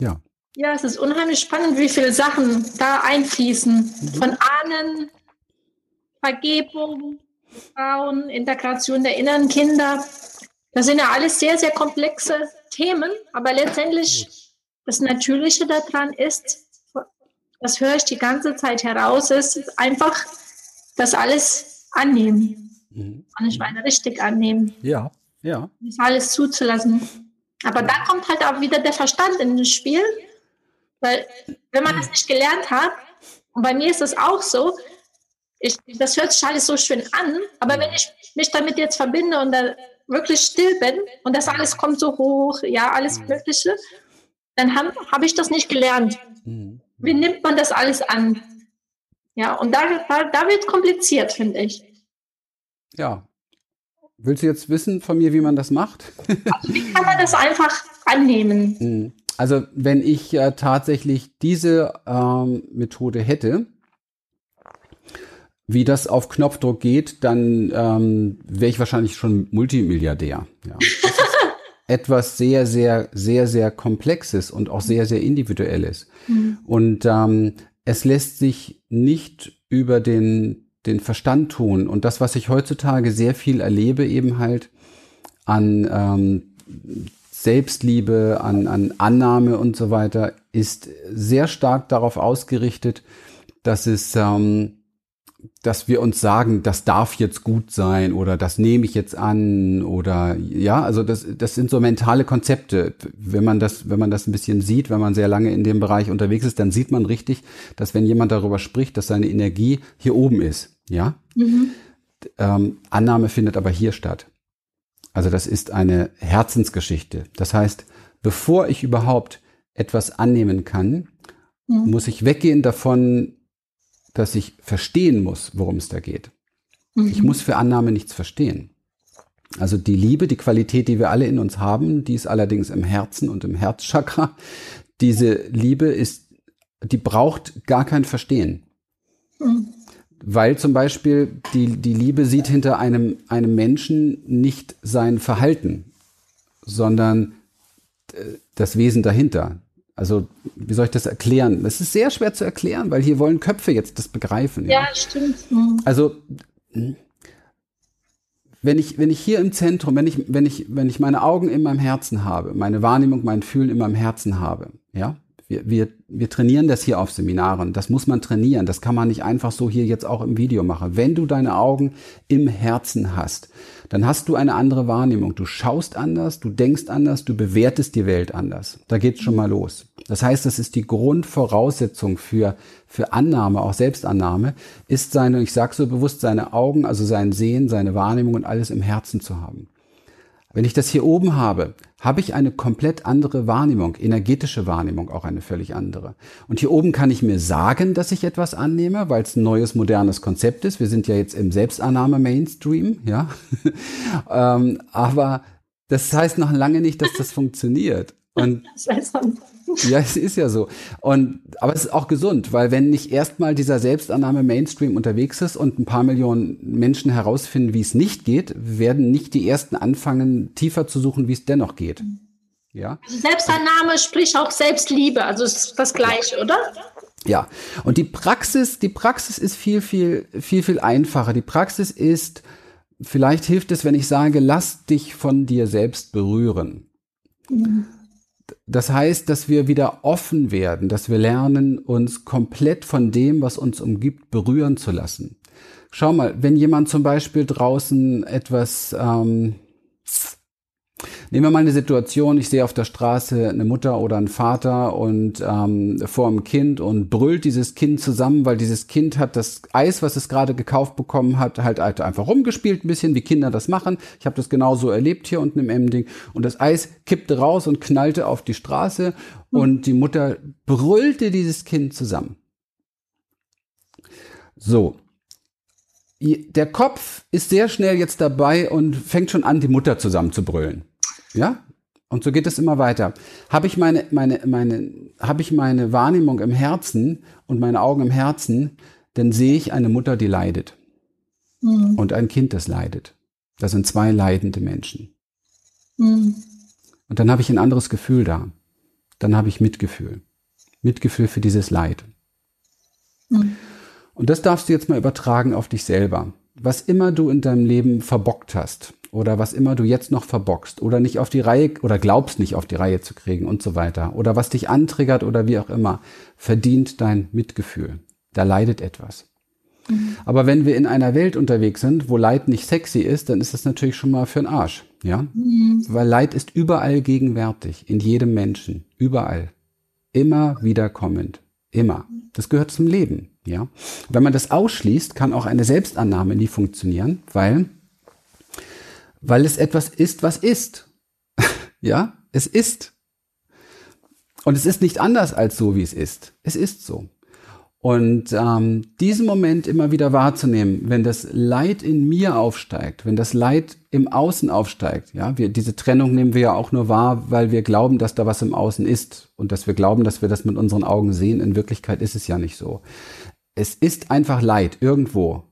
Ja. Ja, es ist unheimlich spannend, wie viele Sachen da einfließen. Mhm. Von Ahnen, Vergebung, Frauen, Integration der inneren Kinder, das sind ja alles sehr, sehr komplexe Themen, aber letztendlich das Natürliche daran ist, das höre ich die ganze Zeit heraus, ist einfach das alles annehmen. Mhm. Und ich meine richtig annehmen. Ja, ja. Das alles zuzulassen. Aber da kommt halt auch wieder der Verstand in das Spiel, weil wenn man das nicht gelernt hat, und bei mir ist es auch so, ich, das hört sich alles so schön an, aber wenn ich mich damit jetzt verbinde und da wirklich still bin und das alles kommt so hoch, ja, alles mhm. Mögliche, dann habe hab ich das nicht gelernt. Mhm. Wie nimmt man das alles an? Ja, und da, da, da wird kompliziert, finde ich. Ja. Willst du jetzt wissen von mir, wie man das macht? [LAUGHS] Also wie kann man das einfach annehmen? Mhm. Also wenn ich äh, tatsächlich diese ähm, Methode hätte, wie das auf Knopfdruck geht, dann ähm, wäre ich wahrscheinlich schon Multimilliardär. Ja. [LAUGHS] etwas sehr, sehr, sehr, sehr Komplexes und auch sehr, sehr Individuelles. Mhm. Und ähm, es lässt sich nicht über den, den Verstand tun. Und das, was ich heutzutage sehr viel erlebe, eben halt an ähm, Selbstliebe, an, an Annahme und so weiter, ist sehr stark darauf ausgerichtet, dass es ähm, dass wir uns sagen, das darf jetzt gut sein oder das nehme ich jetzt an oder ja, also das, das sind so mentale Konzepte. Wenn man das, wenn man das ein bisschen sieht, wenn man sehr lange in dem Bereich unterwegs ist, dann sieht man richtig, dass wenn jemand darüber spricht, dass seine Energie hier oben ist, ja. Mhm. Ähm, Annahme findet aber hier statt. Also das ist eine Herzensgeschichte. Das heißt, bevor ich überhaupt etwas annehmen kann, mhm. muss ich weggehen davon, dass ich verstehen muss, worum es da geht. Mhm. Ich muss für Annahme nichts verstehen. Also die Liebe, die Qualität, die wir alle in uns haben, die ist allerdings im Herzen und im Herzchakra. Diese Liebe ist, die braucht gar kein Verstehen. Mhm. Weil zum Beispiel die, die Liebe sieht hinter einem, einem Menschen nicht sein Verhalten, sondern äh, das Wesen dahinter. Also, wie soll ich das erklären? Es ist sehr schwer zu erklären, weil hier wollen Köpfe jetzt das begreifen. Ja, ja stimmt. Mhm. Also, wenn ich, wenn ich hier im Zentrum, wenn ich, wenn ich, wenn ich meine Augen in meinem Herzen habe, meine Wahrnehmung, mein Fühlen in meinem Herzen habe, ja, wir, wir, wir trainieren das hier auf Seminaren. Das muss man trainieren. Das kann man nicht einfach so hier jetzt auch im Video machen. Wenn du deine Augen im Herzen hast, dann hast du eine andere Wahrnehmung. Du schaust anders, du denkst anders, du bewertest die Welt anders. Da geht's schon mal los. Das heißt, das ist die Grundvoraussetzung für, für Annahme, auch Selbstannahme, ist seine, ich sage so bewusst, seine Augen, also sein Sehen, seine Wahrnehmung und alles im Herzen zu haben. Wenn ich das hier oben habe, habe ich eine komplett andere Wahrnehmung, energetische Wahrnehmung auch eine völlig andere. Und hier oben kann ich mir sagen, dass ich etwas annehme, weil es ein neues, modernes Konzept ist. Wir sind ja jetzt im Selbstannahme-Mainstream, ja. [LAUGHS] ähm, aber das heißt noch lange nicht, dass das funktioniert. Und [LAUGHS] ja, es ist ja so. Und, aber es ist auch gesund, weil wenn nicht erstmal dieser Selbstannahme Mainstream unterwegs ist und ein paar Millionen Menschen herausfinden, wie es nicht geht, werden nicht die ersten anfangen, tiefer zu suchen, wie es dennoch geht. Ja. Also Selbstannahme sprich auch Selbstliebe, also ist das Gleiche, ja. oder? Ja. Und die Praxis, die Praxis ist viel, viel, viel, viel einfacher. Die Praxis ist, vielleicht hilft es, wenn ich sage, lass dich von dir selbst berühren. Mhm Das heißt, dass wir wieder offen werden, dass wir lernen, uns komplett von dem, was uns umgibt, berühren zu lassen. Schau mal, wenn jemand zum Beispiel draußen etwas, ähm, Nehmen wir mal eine Situation, ich sehe auf der Straße eine Mutter oder einen Vater und ähm, vor einem Kind und brüllt dieses Kind zusammen, weil dieses Kind hat das Eis, was es gerade gekauft bekommen hat, halt, halt einfach rumgespielt ein bisschen, wie Kinder das machen. Ich habe das genauso erlebt hier unten im Emding und das Eis kippte raus und knallte auf die Straße und die Mutter brüllte dieses Kind zusammen. So, der Kopf ist sehr schnell jetzt dabei und fängt schon an, die Mutter zusammenzubrüllen. Ja? Und so geht es immer weiter. Habe ich meine, meine, meine, habe ich meine Wahrnehmung im Herzen und meine Augen im Herzen, dann sehe ich eine Mutter, die leidet. Mhm. Und ein Kind, das leidet. Das sind zwei leidende Menschen. Mhm. Und dann habe ich ein anderes Gefühl da. Dann habe ich Mitgefühl. Mitgefühl für dieses Leid. Mhm. Und das darfst du jetzt mal übertragen auf dich selber. Was immer du in deinem Leben verbockt hast oder was immer du jetzt noch verbockst oder nicht auf die Reihe oder glaubst nicht auf die Reihe zu kriegen und so weiter oder was dich antriggert oder wie auch immer, verdient dein Mitgefühl. Da leidet etwas. Mhm. Aber wenn wir in einer Welt unterwegs sind, wo Leid nicht sexy ist, dann ist das natürlich schon mal für den Arsch, ja? Mhm. Weil Leid ist überall gegenwärtig, in jedem Menschen, überall. Immer wieder kommend. Immer. Das gehört zum Leben. Ja? Wenn man das ausschließt, kann auch eine Selbstannahme nie funktionieren, weil, weil es etwas ist, was ist. [LAUGHS] ja, es ist. Und es ist nicht anders als so, wie es ist. Es ist so. Und ähm, diesen Moment immer wieder wahrzunehmen, wenn das Leid in mir aufsteigt, wenn das Leid im Außen aufsteigt, ja, wir, diese Trennung nehmen wir ja auch nur wahr, weil wir glauben, dass da was im Außen ist und dass wir glauben, dass wir das mit unseren Augen sehen. In Wirklichkeit ist es ja nicht so. Es ist einfach Leid irgendwo.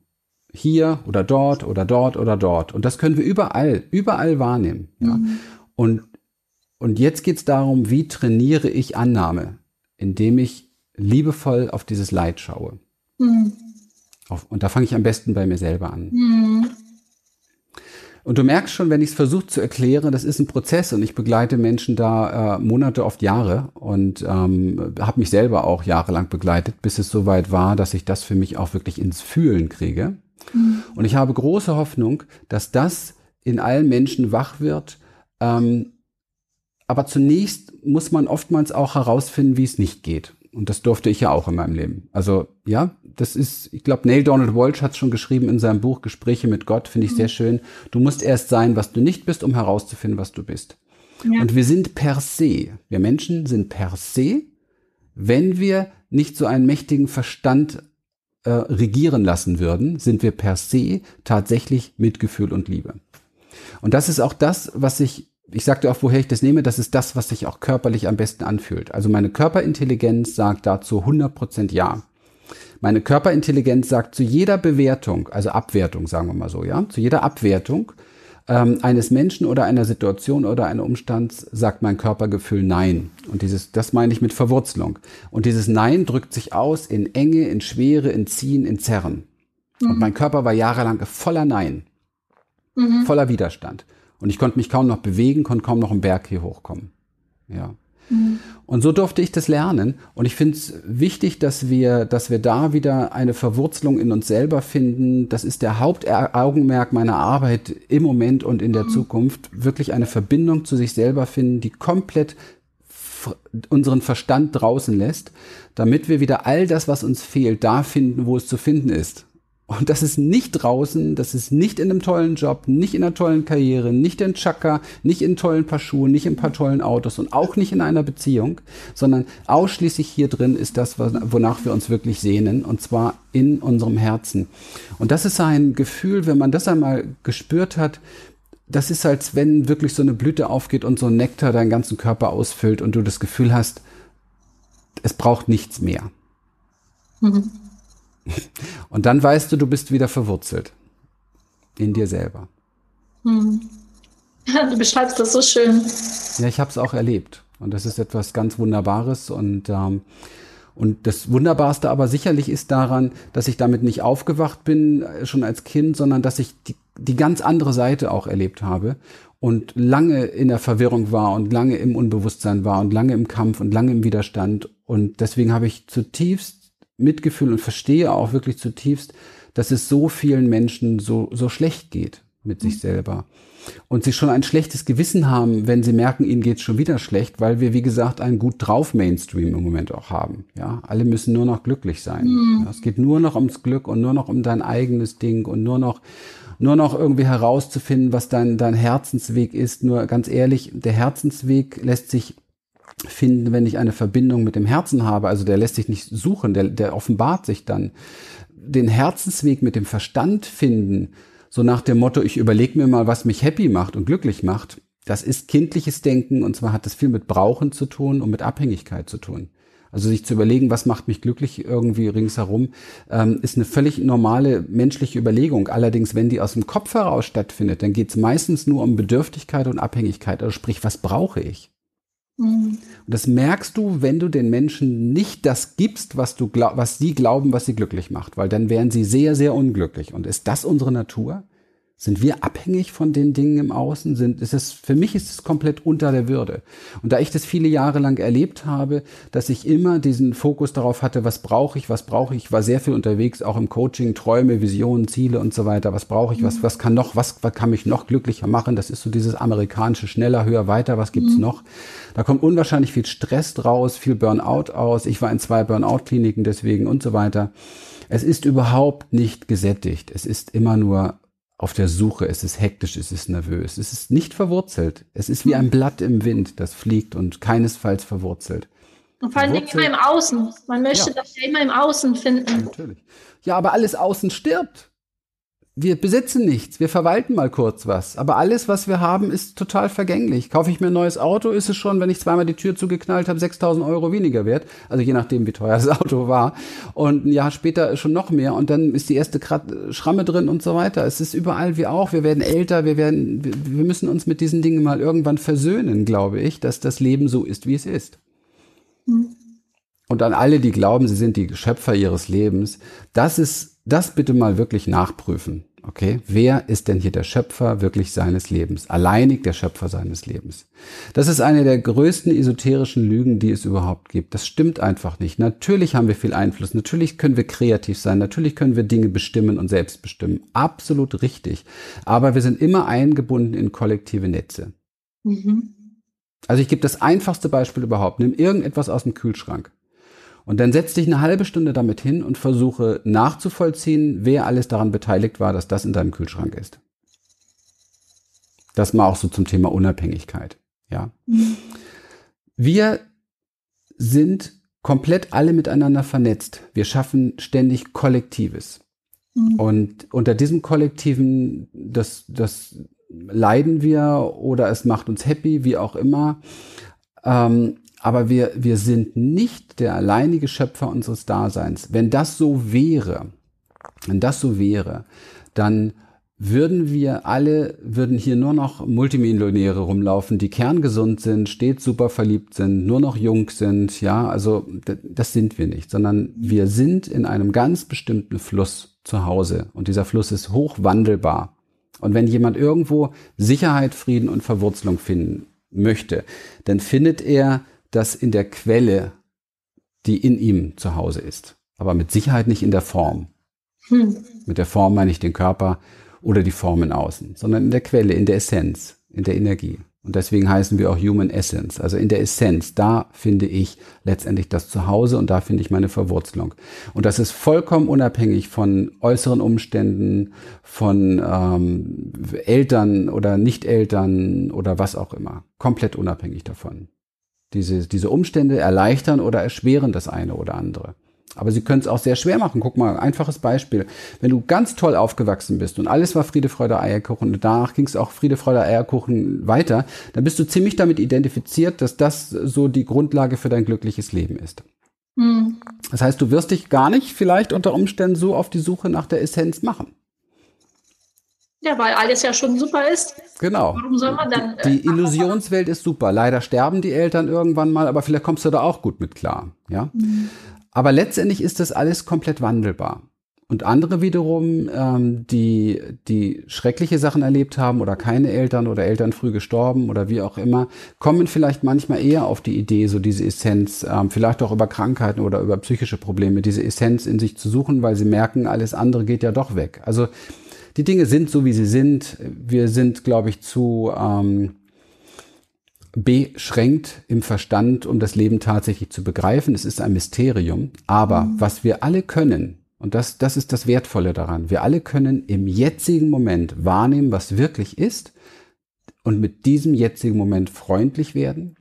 Hier oder dort oder dort oder dort. Und das können wir überall, überall wahrnehmen. Ja. Mhm. Und, und jetzt geht es darum, wie trainiere ich Annahme, indem ich liebevoll auf dieses Leid schaue. Mhm. Auf, und da fange ich am besten bei mir selber an. Mhm. Und du merkst schon, wenn ich es versuche zu erklären, das ist ein Prozess und ich begleite Menschen da äh, Monate, oft Jahre und ähm, habe mich selber auch jahrelang begleitet, bis es soweit war, dass ich das für mich auch wirklich ins Fühlen kriege. Mhm. Und ich habe große Hoffnung, dass das in allen Menschen wach wird. Ähm, aber zunächst muss man oftmals auch herausfinden, wie es nicht geht. Und das durfte ich ja auch in meinem Leben. Also ja, das ist, ich glaube, Neil Donald Walsh hat es schon geschrieben in seinem Buch Gespräche mit Gott, finde ich mhm. sehr schön. Du musst erst sein, was du nicht bist, um herauszufinden, was du bist. Ja. Und wir sind per se, wir Menschen sind per se, wenn wir nicht so einen mächtigen Verstand äh, regieren lassen würden, sind wir per se tatsächlich Mitgefühl und Liebe. Und das ist auch das, was ich ich sagte auch, woher ich das nehme, das ist das, was sich auch körperlich am besten anfühlt. Also meine Körperintelligenz sagt dazu 100% ja. Meine Körperintelligenz sagt zu jeder Bewertung, also Abwertung, sagen wir mal so, ja, zu jeder Abwertung ähm, eines Menschen oder einer Situation oder eines Umstands sagt mein Körpergefühl Nein. Und dieses, das meine ich mit Verwurzelung. Und dieses Nein drückt sich aus in Enge, in Schwere, in Ziehen, in Zerren. Mhm. Und mein Körper war jahrelang voller Nein, mhm. voller Widerstand. Und ich konnte mich kaum noch bewegen, konnte kaum noch einen Berg hier hochkommen. Ja. Mhm. Und so durfte ich das lernen. Und ich finde es wichtig, dass wir, dass wir da wieder eine Verwurzelung in uns selber finden. Das ist der Hauptaugenmerk meiner Arbeit im Moment und in der mhm. Zukunft. Wirklich eine Verbindung zu sich selber finden, die komplett unseren Verstand draußen lässt, damit wir wieder all das, was uns fehlt, da finden, wo es zu finden ist. Und das ist nicht draußen, das ist nicht in einem tollen Job, nicht in einer tollen Karriere, nicht in Chaka, nicht in tollen Paar Schuhen, nicht in ein paar tollen Autos und auch nicht in einer Beziehung, sondern ausschließlich hier drin ist das, wonach wir uns wirklich sehnen, und zwar in unserem Herzen. Und das ist ein Gefühl, wenn man das einmal gespürt hat, das ist, als wenn wirklich so eine Blüte aufgeht und so ein Nektar deinen ganzen Körper ausfüllt und du das Gefühl hast, es braucht nichts mehr. Mhm. [LAUGHS] Und dann weißt du, du bist wieder verwurzelt in dir selber. Hm. Du beschreibst das so schön. Ja, ich habe es auch erlebt. Und das ist etwas ganz Wunderbares. Und, ähm, und das Wunderbarste aber sicherlich ist daran, dass ich damit nicht aufgewacht bin, äh, schon als Kind, sondern dass ich die, die ganz andere Seite auch erlebt habe. und lange in der Verwirrung war und lange im Unbewusstsein war und lange im Kampf und lange im Widerstand. Und deswegen habe ich zutiefst Mitgefühl und verstehe auch wirklich zutiefst, dass es so vielen Menschen so, so schlecht geht mit sich mhm. selber. Und sie schon ein schlechtes Gewissen haben, wenn sie merken, ihnen geht's schon wieder schlecht, weil wir, wie gesagt, einen gut drauf Mainstream im Moment auch haben. Ja, alle müssen nur noch glücklich sein. Mhm. Ja, es geht nur noch ums Glück und nur noch um dein eigenes Ding und nur noch nur noch irgendwie herauszufinden, was dein, dein Herzensweg ist. Nur ganz ehrlich, der Herzensweg lässt sich finden, wenn ich eine Verbindung mit dem Herzen habe. Also der lässt sich nicht suchen, der, der offenbart sich dann. Den Herzensweg mit dem Verstand finden, so nach dem Motto, ich überlege mir mal, was mich happy macht und glücklich macht, das ist kindliches Denken und zwar hat das viel mit Brauchen zu tun und mit Abhängigkeit zu tun. Also sich zu überlegen, was macht mich glücklich irgendwie ringsherum, ähm, ist eine völlig normale menschliche Überlegung. Allerdings, wenn die aus dem Kopf heraus stattfindet, dann geht es meistens nur um Bedürftigkeit und Abhängigkeit. Also sprich, was brauche ich? Mhm. Und das merkst du, wenn du den Menschen nicht das gibst, was du glaub, was sie glauben, was sie glücklich macht, weil dann wären sie sehr, sehr unglücklich. Und ist das unsere Natur? Sind wir abhängig von den Dingen im Außen? Sind, ist es, für mich ist es komplett unter der Würde. Und da ich das viele Jahre lang erlebt habe, dass ich immer diesen Fokus darauf hatte, was brauche ich, was brauche ich, war sehr viel unterwegs, auch im Coaching, Träume, Visionen, Ziele und so weiter. Was brauche ich, was, was kann noch, was, was kann mich noch glücklicher machen? Das ist so dieses amerikanische schneller, höher, weiter, was gibt's mhm. noch? Da kommt unwahrscheinlich viel Stress draus, viel Burnout aus. Ich war in zwei Burnout-Kliniken deswegen und so weiter. Es ist überhaupt nicht gesättigt. Es ist immer nur auf der Suche, es ist hektisch, es ist nervös, es ist nicht verwurzelt. Es ist wie ein Blatt im Wind, das fliegt und keinesfalls verwurzelt. Und vor Dingen immer im Außen. Man möchte ja. das ja immer im Außen finden. Natürlich. Ja, aber alles außen stirbt wir besitzen nichts, wir verwalten mal kurz was. Aber alles, was wir haben, ist total vergänglich. Kaufe ich mir ein neues Auto, ist es schon, wenn ich zweimal die Tür zugeknallt habe, 6000 Euro weniger wert. Also je nachdem, wie teuer [LAUGHS] das Auto war. Und ein Jahr später schon noch mehr. Und dann ist die erste Schramme drin und so weiter. Es ist überall wie auch. Wir werden älter, wir werden, wir müssen uns mit diesen Dingen mal irgendwann versöhnen, glaube ich, dass das Leben so ist, wie es ist. Mhm. Und an alle, die glauben, sie sind die Schöpfer ihres Lebens, das ist, das bitte mal wirklich nachprüfen. Okay, wer ist denn hier der Schöpfer wirklich seines Lebens? Alleinig der Schöpfer seines Lebens. Das ist eine der größten esoterischen Lügen, die es überhaupt gibt. Das stimmt einfach nicht. Natürlich haben wir viel Einfluss. Natürlich können wir kreativ sein. Natürlich können wir Dinge bestimmen und selbst bestimmen. Absolut richtig. Aber wir sind immer eingebunden in kollektive Netze. Mhm. Also ich gebe das einfachste Beispiel überhaupt. Nimm irgendetwas aus dem Kühlschrank. Und dann setz dich eine halbe Stunde damit hin und versuche nachzuvollziehen, wer alles daran beteiligt war, dass das in deinem Kühlschrank ist. Das mal auch so zum Thema Unabhängigkeit. Ja. [LAUGHS] Wir sind komplett alle miteinander vernetzt. Wir schaffen ständig Kollektives. Mhm. Und unter diesem Kollektiven, das, das leiden wir oder es macht uns happy, wie auch immer. Ähm, aber wir, wir sind nicht der alleinige Schöpfer unseres Daseins. Wenn das so wäre, wenn das so wäre, dann würden wir alle, würden hier nur noch Multimillionäre rumlaufen, die kerngesund sind, stets super verliebt sind, nur noch jung sind, ja, also das sind wir nicht, sondern wir sind in einem ganz bestimmten Fluss zu Hause und dieser Fluss ist hochwandelbar. Und wenn jemand irgendwo Sicherheit, Frieden und Verwurzelung finden möchte, dann findet er das in der Quelle, die in ihm zu Hause ist. Aber mit Sicherheit nicht in der Form. Hm. Mit der Form meine ich den Körper oder die Form in außen, sondern in der Quelle, in der Essenz, in der Energie. Und deswegen heißen wir auch Human Essence. Also in der Essenz, da finde ich letztendlich das Zuhause und da finde ich meine Verwurzelung. Und das ist vollkommen unabhängig von äußeren Umständen, von ähm, Eltern oder Nicht-Eltern oder was auch immer. Komplett unabhängig davon. Diese, diese Umstände erleichtern oder erschweren das eine oder andere. Aber sie können es auch sehr schwer machen. Guck mal, einfaches Beispiel. Wenn du ganz toll aufgewachsen bist und alles war Friede, Freude, Eierkuchen und danach ging es auch Friede, Freude, Eierkuchen weiter, dann bist du ziemlich damit identifiziert, dass das so die Grundlage für dein glückliches Leben ist. Hm. Das heißt, du wirst dich gar nicht vielleicht unter Umständen so auf die Suche nach der Essenz machen. Ja, weil alles ja schon super ist. Genau. Warum soll man dann. Äh, die Illusionswelt ist super. Leider sterben die Eltern irgendwann mal, aber vielleicht kommst du da auch gut mit klar. Ja. Mhm. Aber letztendlich ist das alles komplett wandelbar. Und andere wiederum, ähm, die, die schreckliche Sachen erlebt haben oder keine Eltern oder Eltern früh gestorben oder wie auch immer, kommen vielleicht manchmal eher auf die Idee, so diese Essenz, ähm, vielleicht auch über Krankheiten oder über psychische Probleme, diese Essenz in sich zu suchen, weil sie merken, alles andere geht ja doch weg. Also die Dinge sind so, wie sie sind. Wir sind, glaube ich, zu ähm, beschränkt im Verstand, um das Leben tatsächlich zu begreifen. Es ist ein Mysterium. Aber mhm. was wir alle können, und das, das ist das Wertvolle daran, wir alle können im jetzigen Moment wahrnehmen, was wirklich ist und mit diesem jetzigen Moment freundlich werden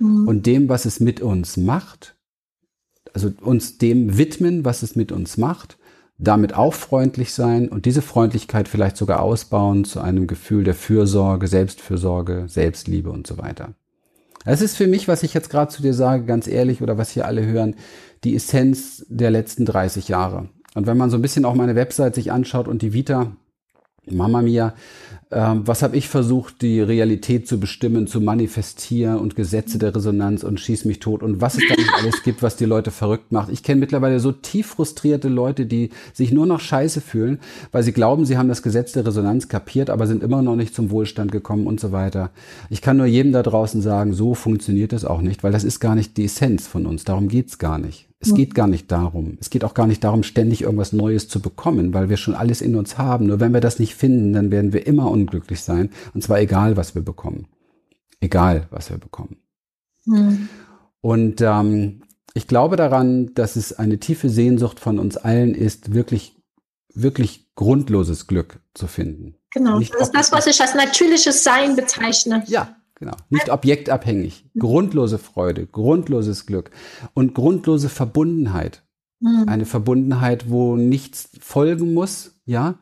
mhm. und dem, was es mit uns macht, also uns dem widmen, was es mit uns macht, damit auch freundlich sein und diese Freundlichkeit vielleicht sogar ausbauen zu einem Gefühl der Fürsorge, Selbstfürsorge, Selbstliebe und so weiter. Es ist für mich, was ich jetzt gerade zu dir sage, ganz ehrlich, oder was hier alle hören, die Essenz der letzten 30 Jahre. Und wenn man so ein bisschen auch meine Website sich anschaut und die Vita, Mama Mia, ähm, was habe ich versucht, die Realität zu bestimmen, zu manifestieren und Gesetze der Resonanz und schieß mich tot und was es da nicht alles gibt, was die Leute verrückt macht. Ich kenne mittlerweile so tief frustrierte Leute, die sich nur noch scheiße fühlen, weil sie glauben, sie haben das Gesetz der Resonanz kapiert, aber sind immer noch nicht zum Wohlstand gekommen und so weiter. Ich kann nur jedem da draußen sagen, so funktioniert es auch nicht, weil das ist gar nicht die Essenz von uns. Darum geht's gar nicht. Es geht gar nicht darum. Es geht auch gar nicht darum, ständig irgendwas Neues zu bekommen, weil wir schon alles in uns haben. Nur wenn wir das nicht finden, dann werden wir immer unglücklich sein. Und zwar egal, was wir bekommen. Egal, was wir bekommen. Mhm. Und ähm, ich glaube daran, dass es eine tiefe Sehnsucht von uns allen ist, wirklich, wirklich grundloses Glück zu finden. Genau, Nicht das ist das, was ich als natürliches Sein bezeichne. Ja, Genau. Nicht objektabhängig. Grundlose Freude, grundloses Glück und grundlose Verbundenheit. Mhm. Eine Verbundenheit, wo nichts folgen muss, ja.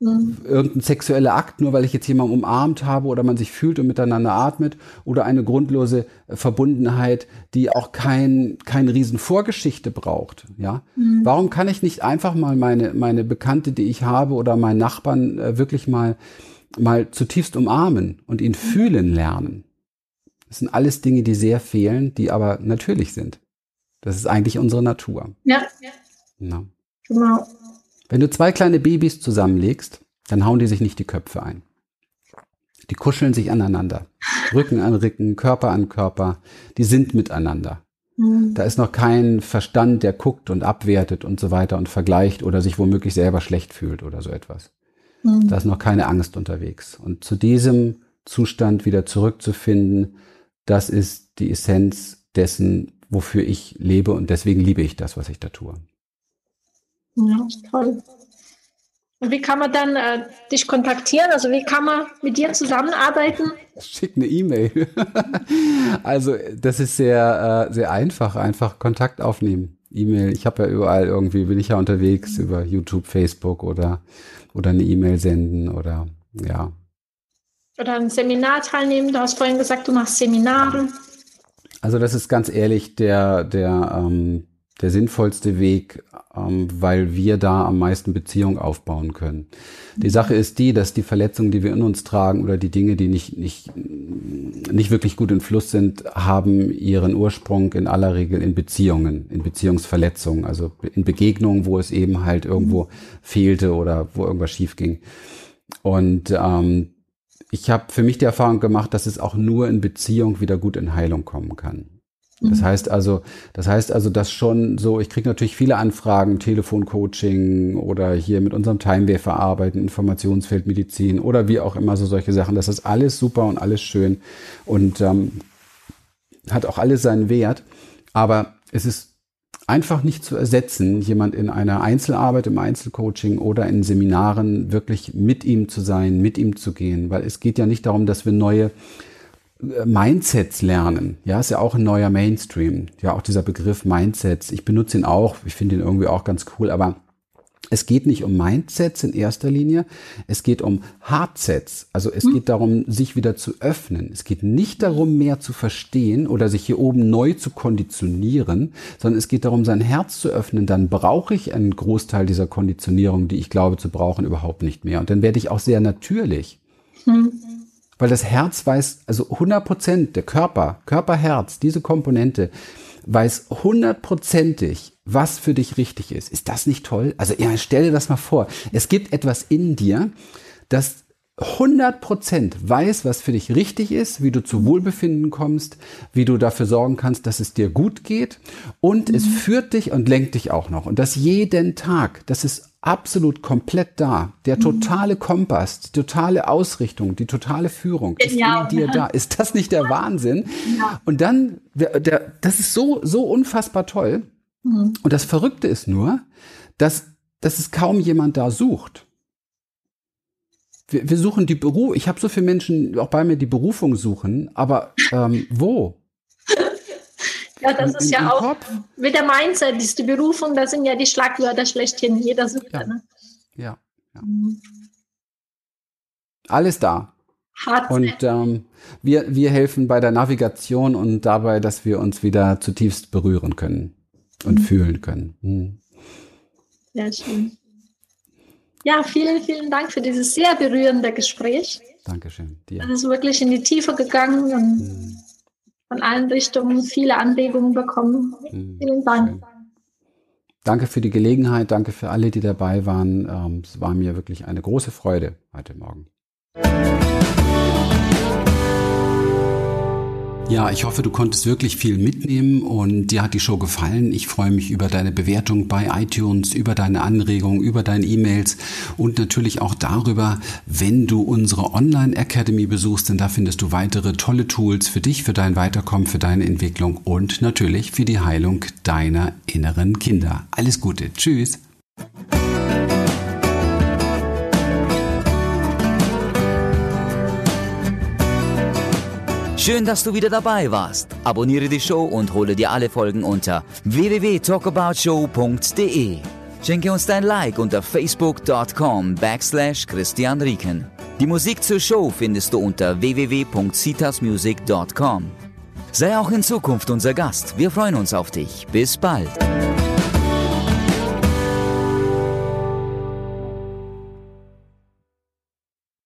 Mhm. Irgendein sexueller Akt, nur weil ich jetzt jemanden umarmt habe oder man sich fühlt und miteinander atmet, oder eine grundlose Verbundenheit, die auch kein, keine riesen Vorgeschichte braucht, ja. Mhm. Warum kann ich nicht einfach mal meine, meine Bekannte, die ich habe, oder meinen Nachbarn äh, wirklich mal mal zutiefst umarmen und ihn fühlen lernen. Das sind alles Dinge, die sehr fehlen, die aber natürlich sind. Das ist eigentlich unsere Natur. Ja. ja. Genau. Wenn du zwei kleine Babys zusammenlegst, dann hauen die sich nicht die Köpfe ein. Die kuscheln sich aneinander. [LAUGHS] Rücken an Rücken, Körper an Körper. Die sind miteinander. Mhm. Da ist noch kein Verstand, der guckt und abwertet und so weiter und vergleicht oder sich womöglich selber schlecht fühlt oder so etwas. Mhm. Da ist noch keine Angst unterwegs. Und zu diesem Zustand wieder zurückzufinden, das ist die Essenz dessen, wofür ich lebe und deswegen liebe ich das, was ich da tue. Ja, toll. Und wie kann man dann äh, dich kontaktieren? Also wie kann man mit dir zusammenarbeiten? [LAUGHS] Schick eine E-Mail. [LAUGHS] also das ist sehr, äh, sehr einfach. Einfach Kontakt aufnehmen. E-Mail. Ich habe ja überall irgendwie, bin ich ja unterwegs über YouTube, Facebook oder oder eine E-Mail senden oder ja. Oder ein Seminar teilnehmen. Du hast vorhin gesagt, du machst Seminare. Also das ist ganz ehrlich der, der, ähm, der sinnvollste Weg, ähm, weil wir da am meisten Beziehung aufbauen können. Die Sache ist die, dass die Verletzungen, die wir in uns tragen oder die Dinge, die nicht, nicht, nicht wirklich gut in Fluss sind, haben ihren Ursprung in aller Regel in Beziehungen, in Beziehungsverletzungen, also in Begegnungen, wo es eben halt irgendwo fehlte oder wo irgendwas schief ging. Und ähm, ich habe für mich die Erfahrung gemacht, dass es auch nur in Beziehung wieder gut in Heilung kommen kann. Das mhm. heißt also, das heißt also, dass schon so, ich kriege natürlich viele Anfragen, Telefoncoaching oder hier mit unserem Timewave arbeiten, Informationsfeldmedizin oder wie auch immer so solche Sachen. Das ist alles super und alles schön und ähm, hat auch alles seinen Wert. Aber es ist einfach nicht zu ersetzen, jemand in einer Einzelarbeit, im Einzelcoaching oder in Seminaren wirklich mit ihm zu sein, mit ihm zu gehen, weil es geht ja nicht darum, dass wir neue Mindsets lernen. Ja, ist ja auch ein neuer Mainstream. Ja, auch dieser Begriff Mindsets. Ich benutze ihn auch. Ich finde ihn irgendwie auch ganz cool. Aber es geht nicht um Mindsets in erster Linie. Es geht um Hardsets. Also es hm. geht darum, sich wieder zu öffnen. Es geht nicht darum, mehr zu verstehen oder sich hier oben neu zu konditionieren, sondern es geht darum, sein Herz zu öffnen. Dann brauche ich einen Großteil dieser Konditionierung, die ich glaube zu brauchen, überhaupt nicht mehr. Und dann werde ich auch sehr natürlich. Hm. Weil das Herz weiß, also 100 Prozent, der Körper, Körper-Herz, diese Komponente weiß hundertprozentig, was für dich richtig ist. Ist das nicht toll? Also ja, stell dir das mal vor. Es gibt etwas in dir, das 100% weiß, was für dich richtig ist, wie du zu Wohlbefinden kommst, wie du dafür sorgen kannst, dass es dir gut geht. Und mhm. es führt dich und lenkt dich auch noch. Und das jeden Tag. Das ist absolut komplett da. Der mhm. totale Kompass, die totale Ausrichtung, die totale Führung ist ja. in dir da. Ist das nicht der Wahnsinn? Ja. Und dann, der, der, das ist so, so unfassbar toll. Mhm. Und das Verrückte ist nur, dass, dass es kaum jemand da sucht wir, wir suchen die Beruf. Ich habe so viele Menschen auch bei mir, die Berufung suchen, aber ähm, wo? Ja, das ist ja auch Kopf? mit der Mindset, ist die Berufung, das sind ja die Schlagwörter schlechthin. Jeder sucht ja. Ne? Ja, ja. Mhm. Alles da. Hart und ähm, wir, wir helfen bei der Navigation und dabei, dass wir uns wieder zutiefst berühren können und mhm. fühlen können. Mhm. Sehr schön. Ja, vielen, vielen Dank für dieses sehr berührende Gespräch. Dankeschön. Dir. Es ist wirklich in die Tiefe gegangen und hm. Von allen Richtungen viele Anregungen bekommen. Hm. Vielen Dank. Danke für die Gelegenheit, danke für alle, die dabei waren. Ähm, es war mir wirklich eine große Freude heute Morgen. Ja, ich hoffe, du konntest wirklich viel mitnehmen und dir hat die Show gefallen. Ich freue mich über deine Bewertung bei iTunes, über deine Anregungen, über deine E-Mails und natürlich auch darüber, wenn du unsere Online Academy besuchst, denn da findest du weitere tolle Tools für dich, für dein Weiterkommen, für deine Entwicklung und natürlich für die Heilung deiner inneren Kinder. Alles Gute. Tschüss. Schön, dass du wieder dabei warst. Abonniere die Show und hole dir alle Folgen unter www.talkaboutshow.de. Schenke uns dein Like unter facebook.com backslash Christian Rieken. Die Musik zur Show findest du unter www.citasmusic.com. Sei auch in Zukunft unser Gast. Wir freuen uns auf dich. Bis bald.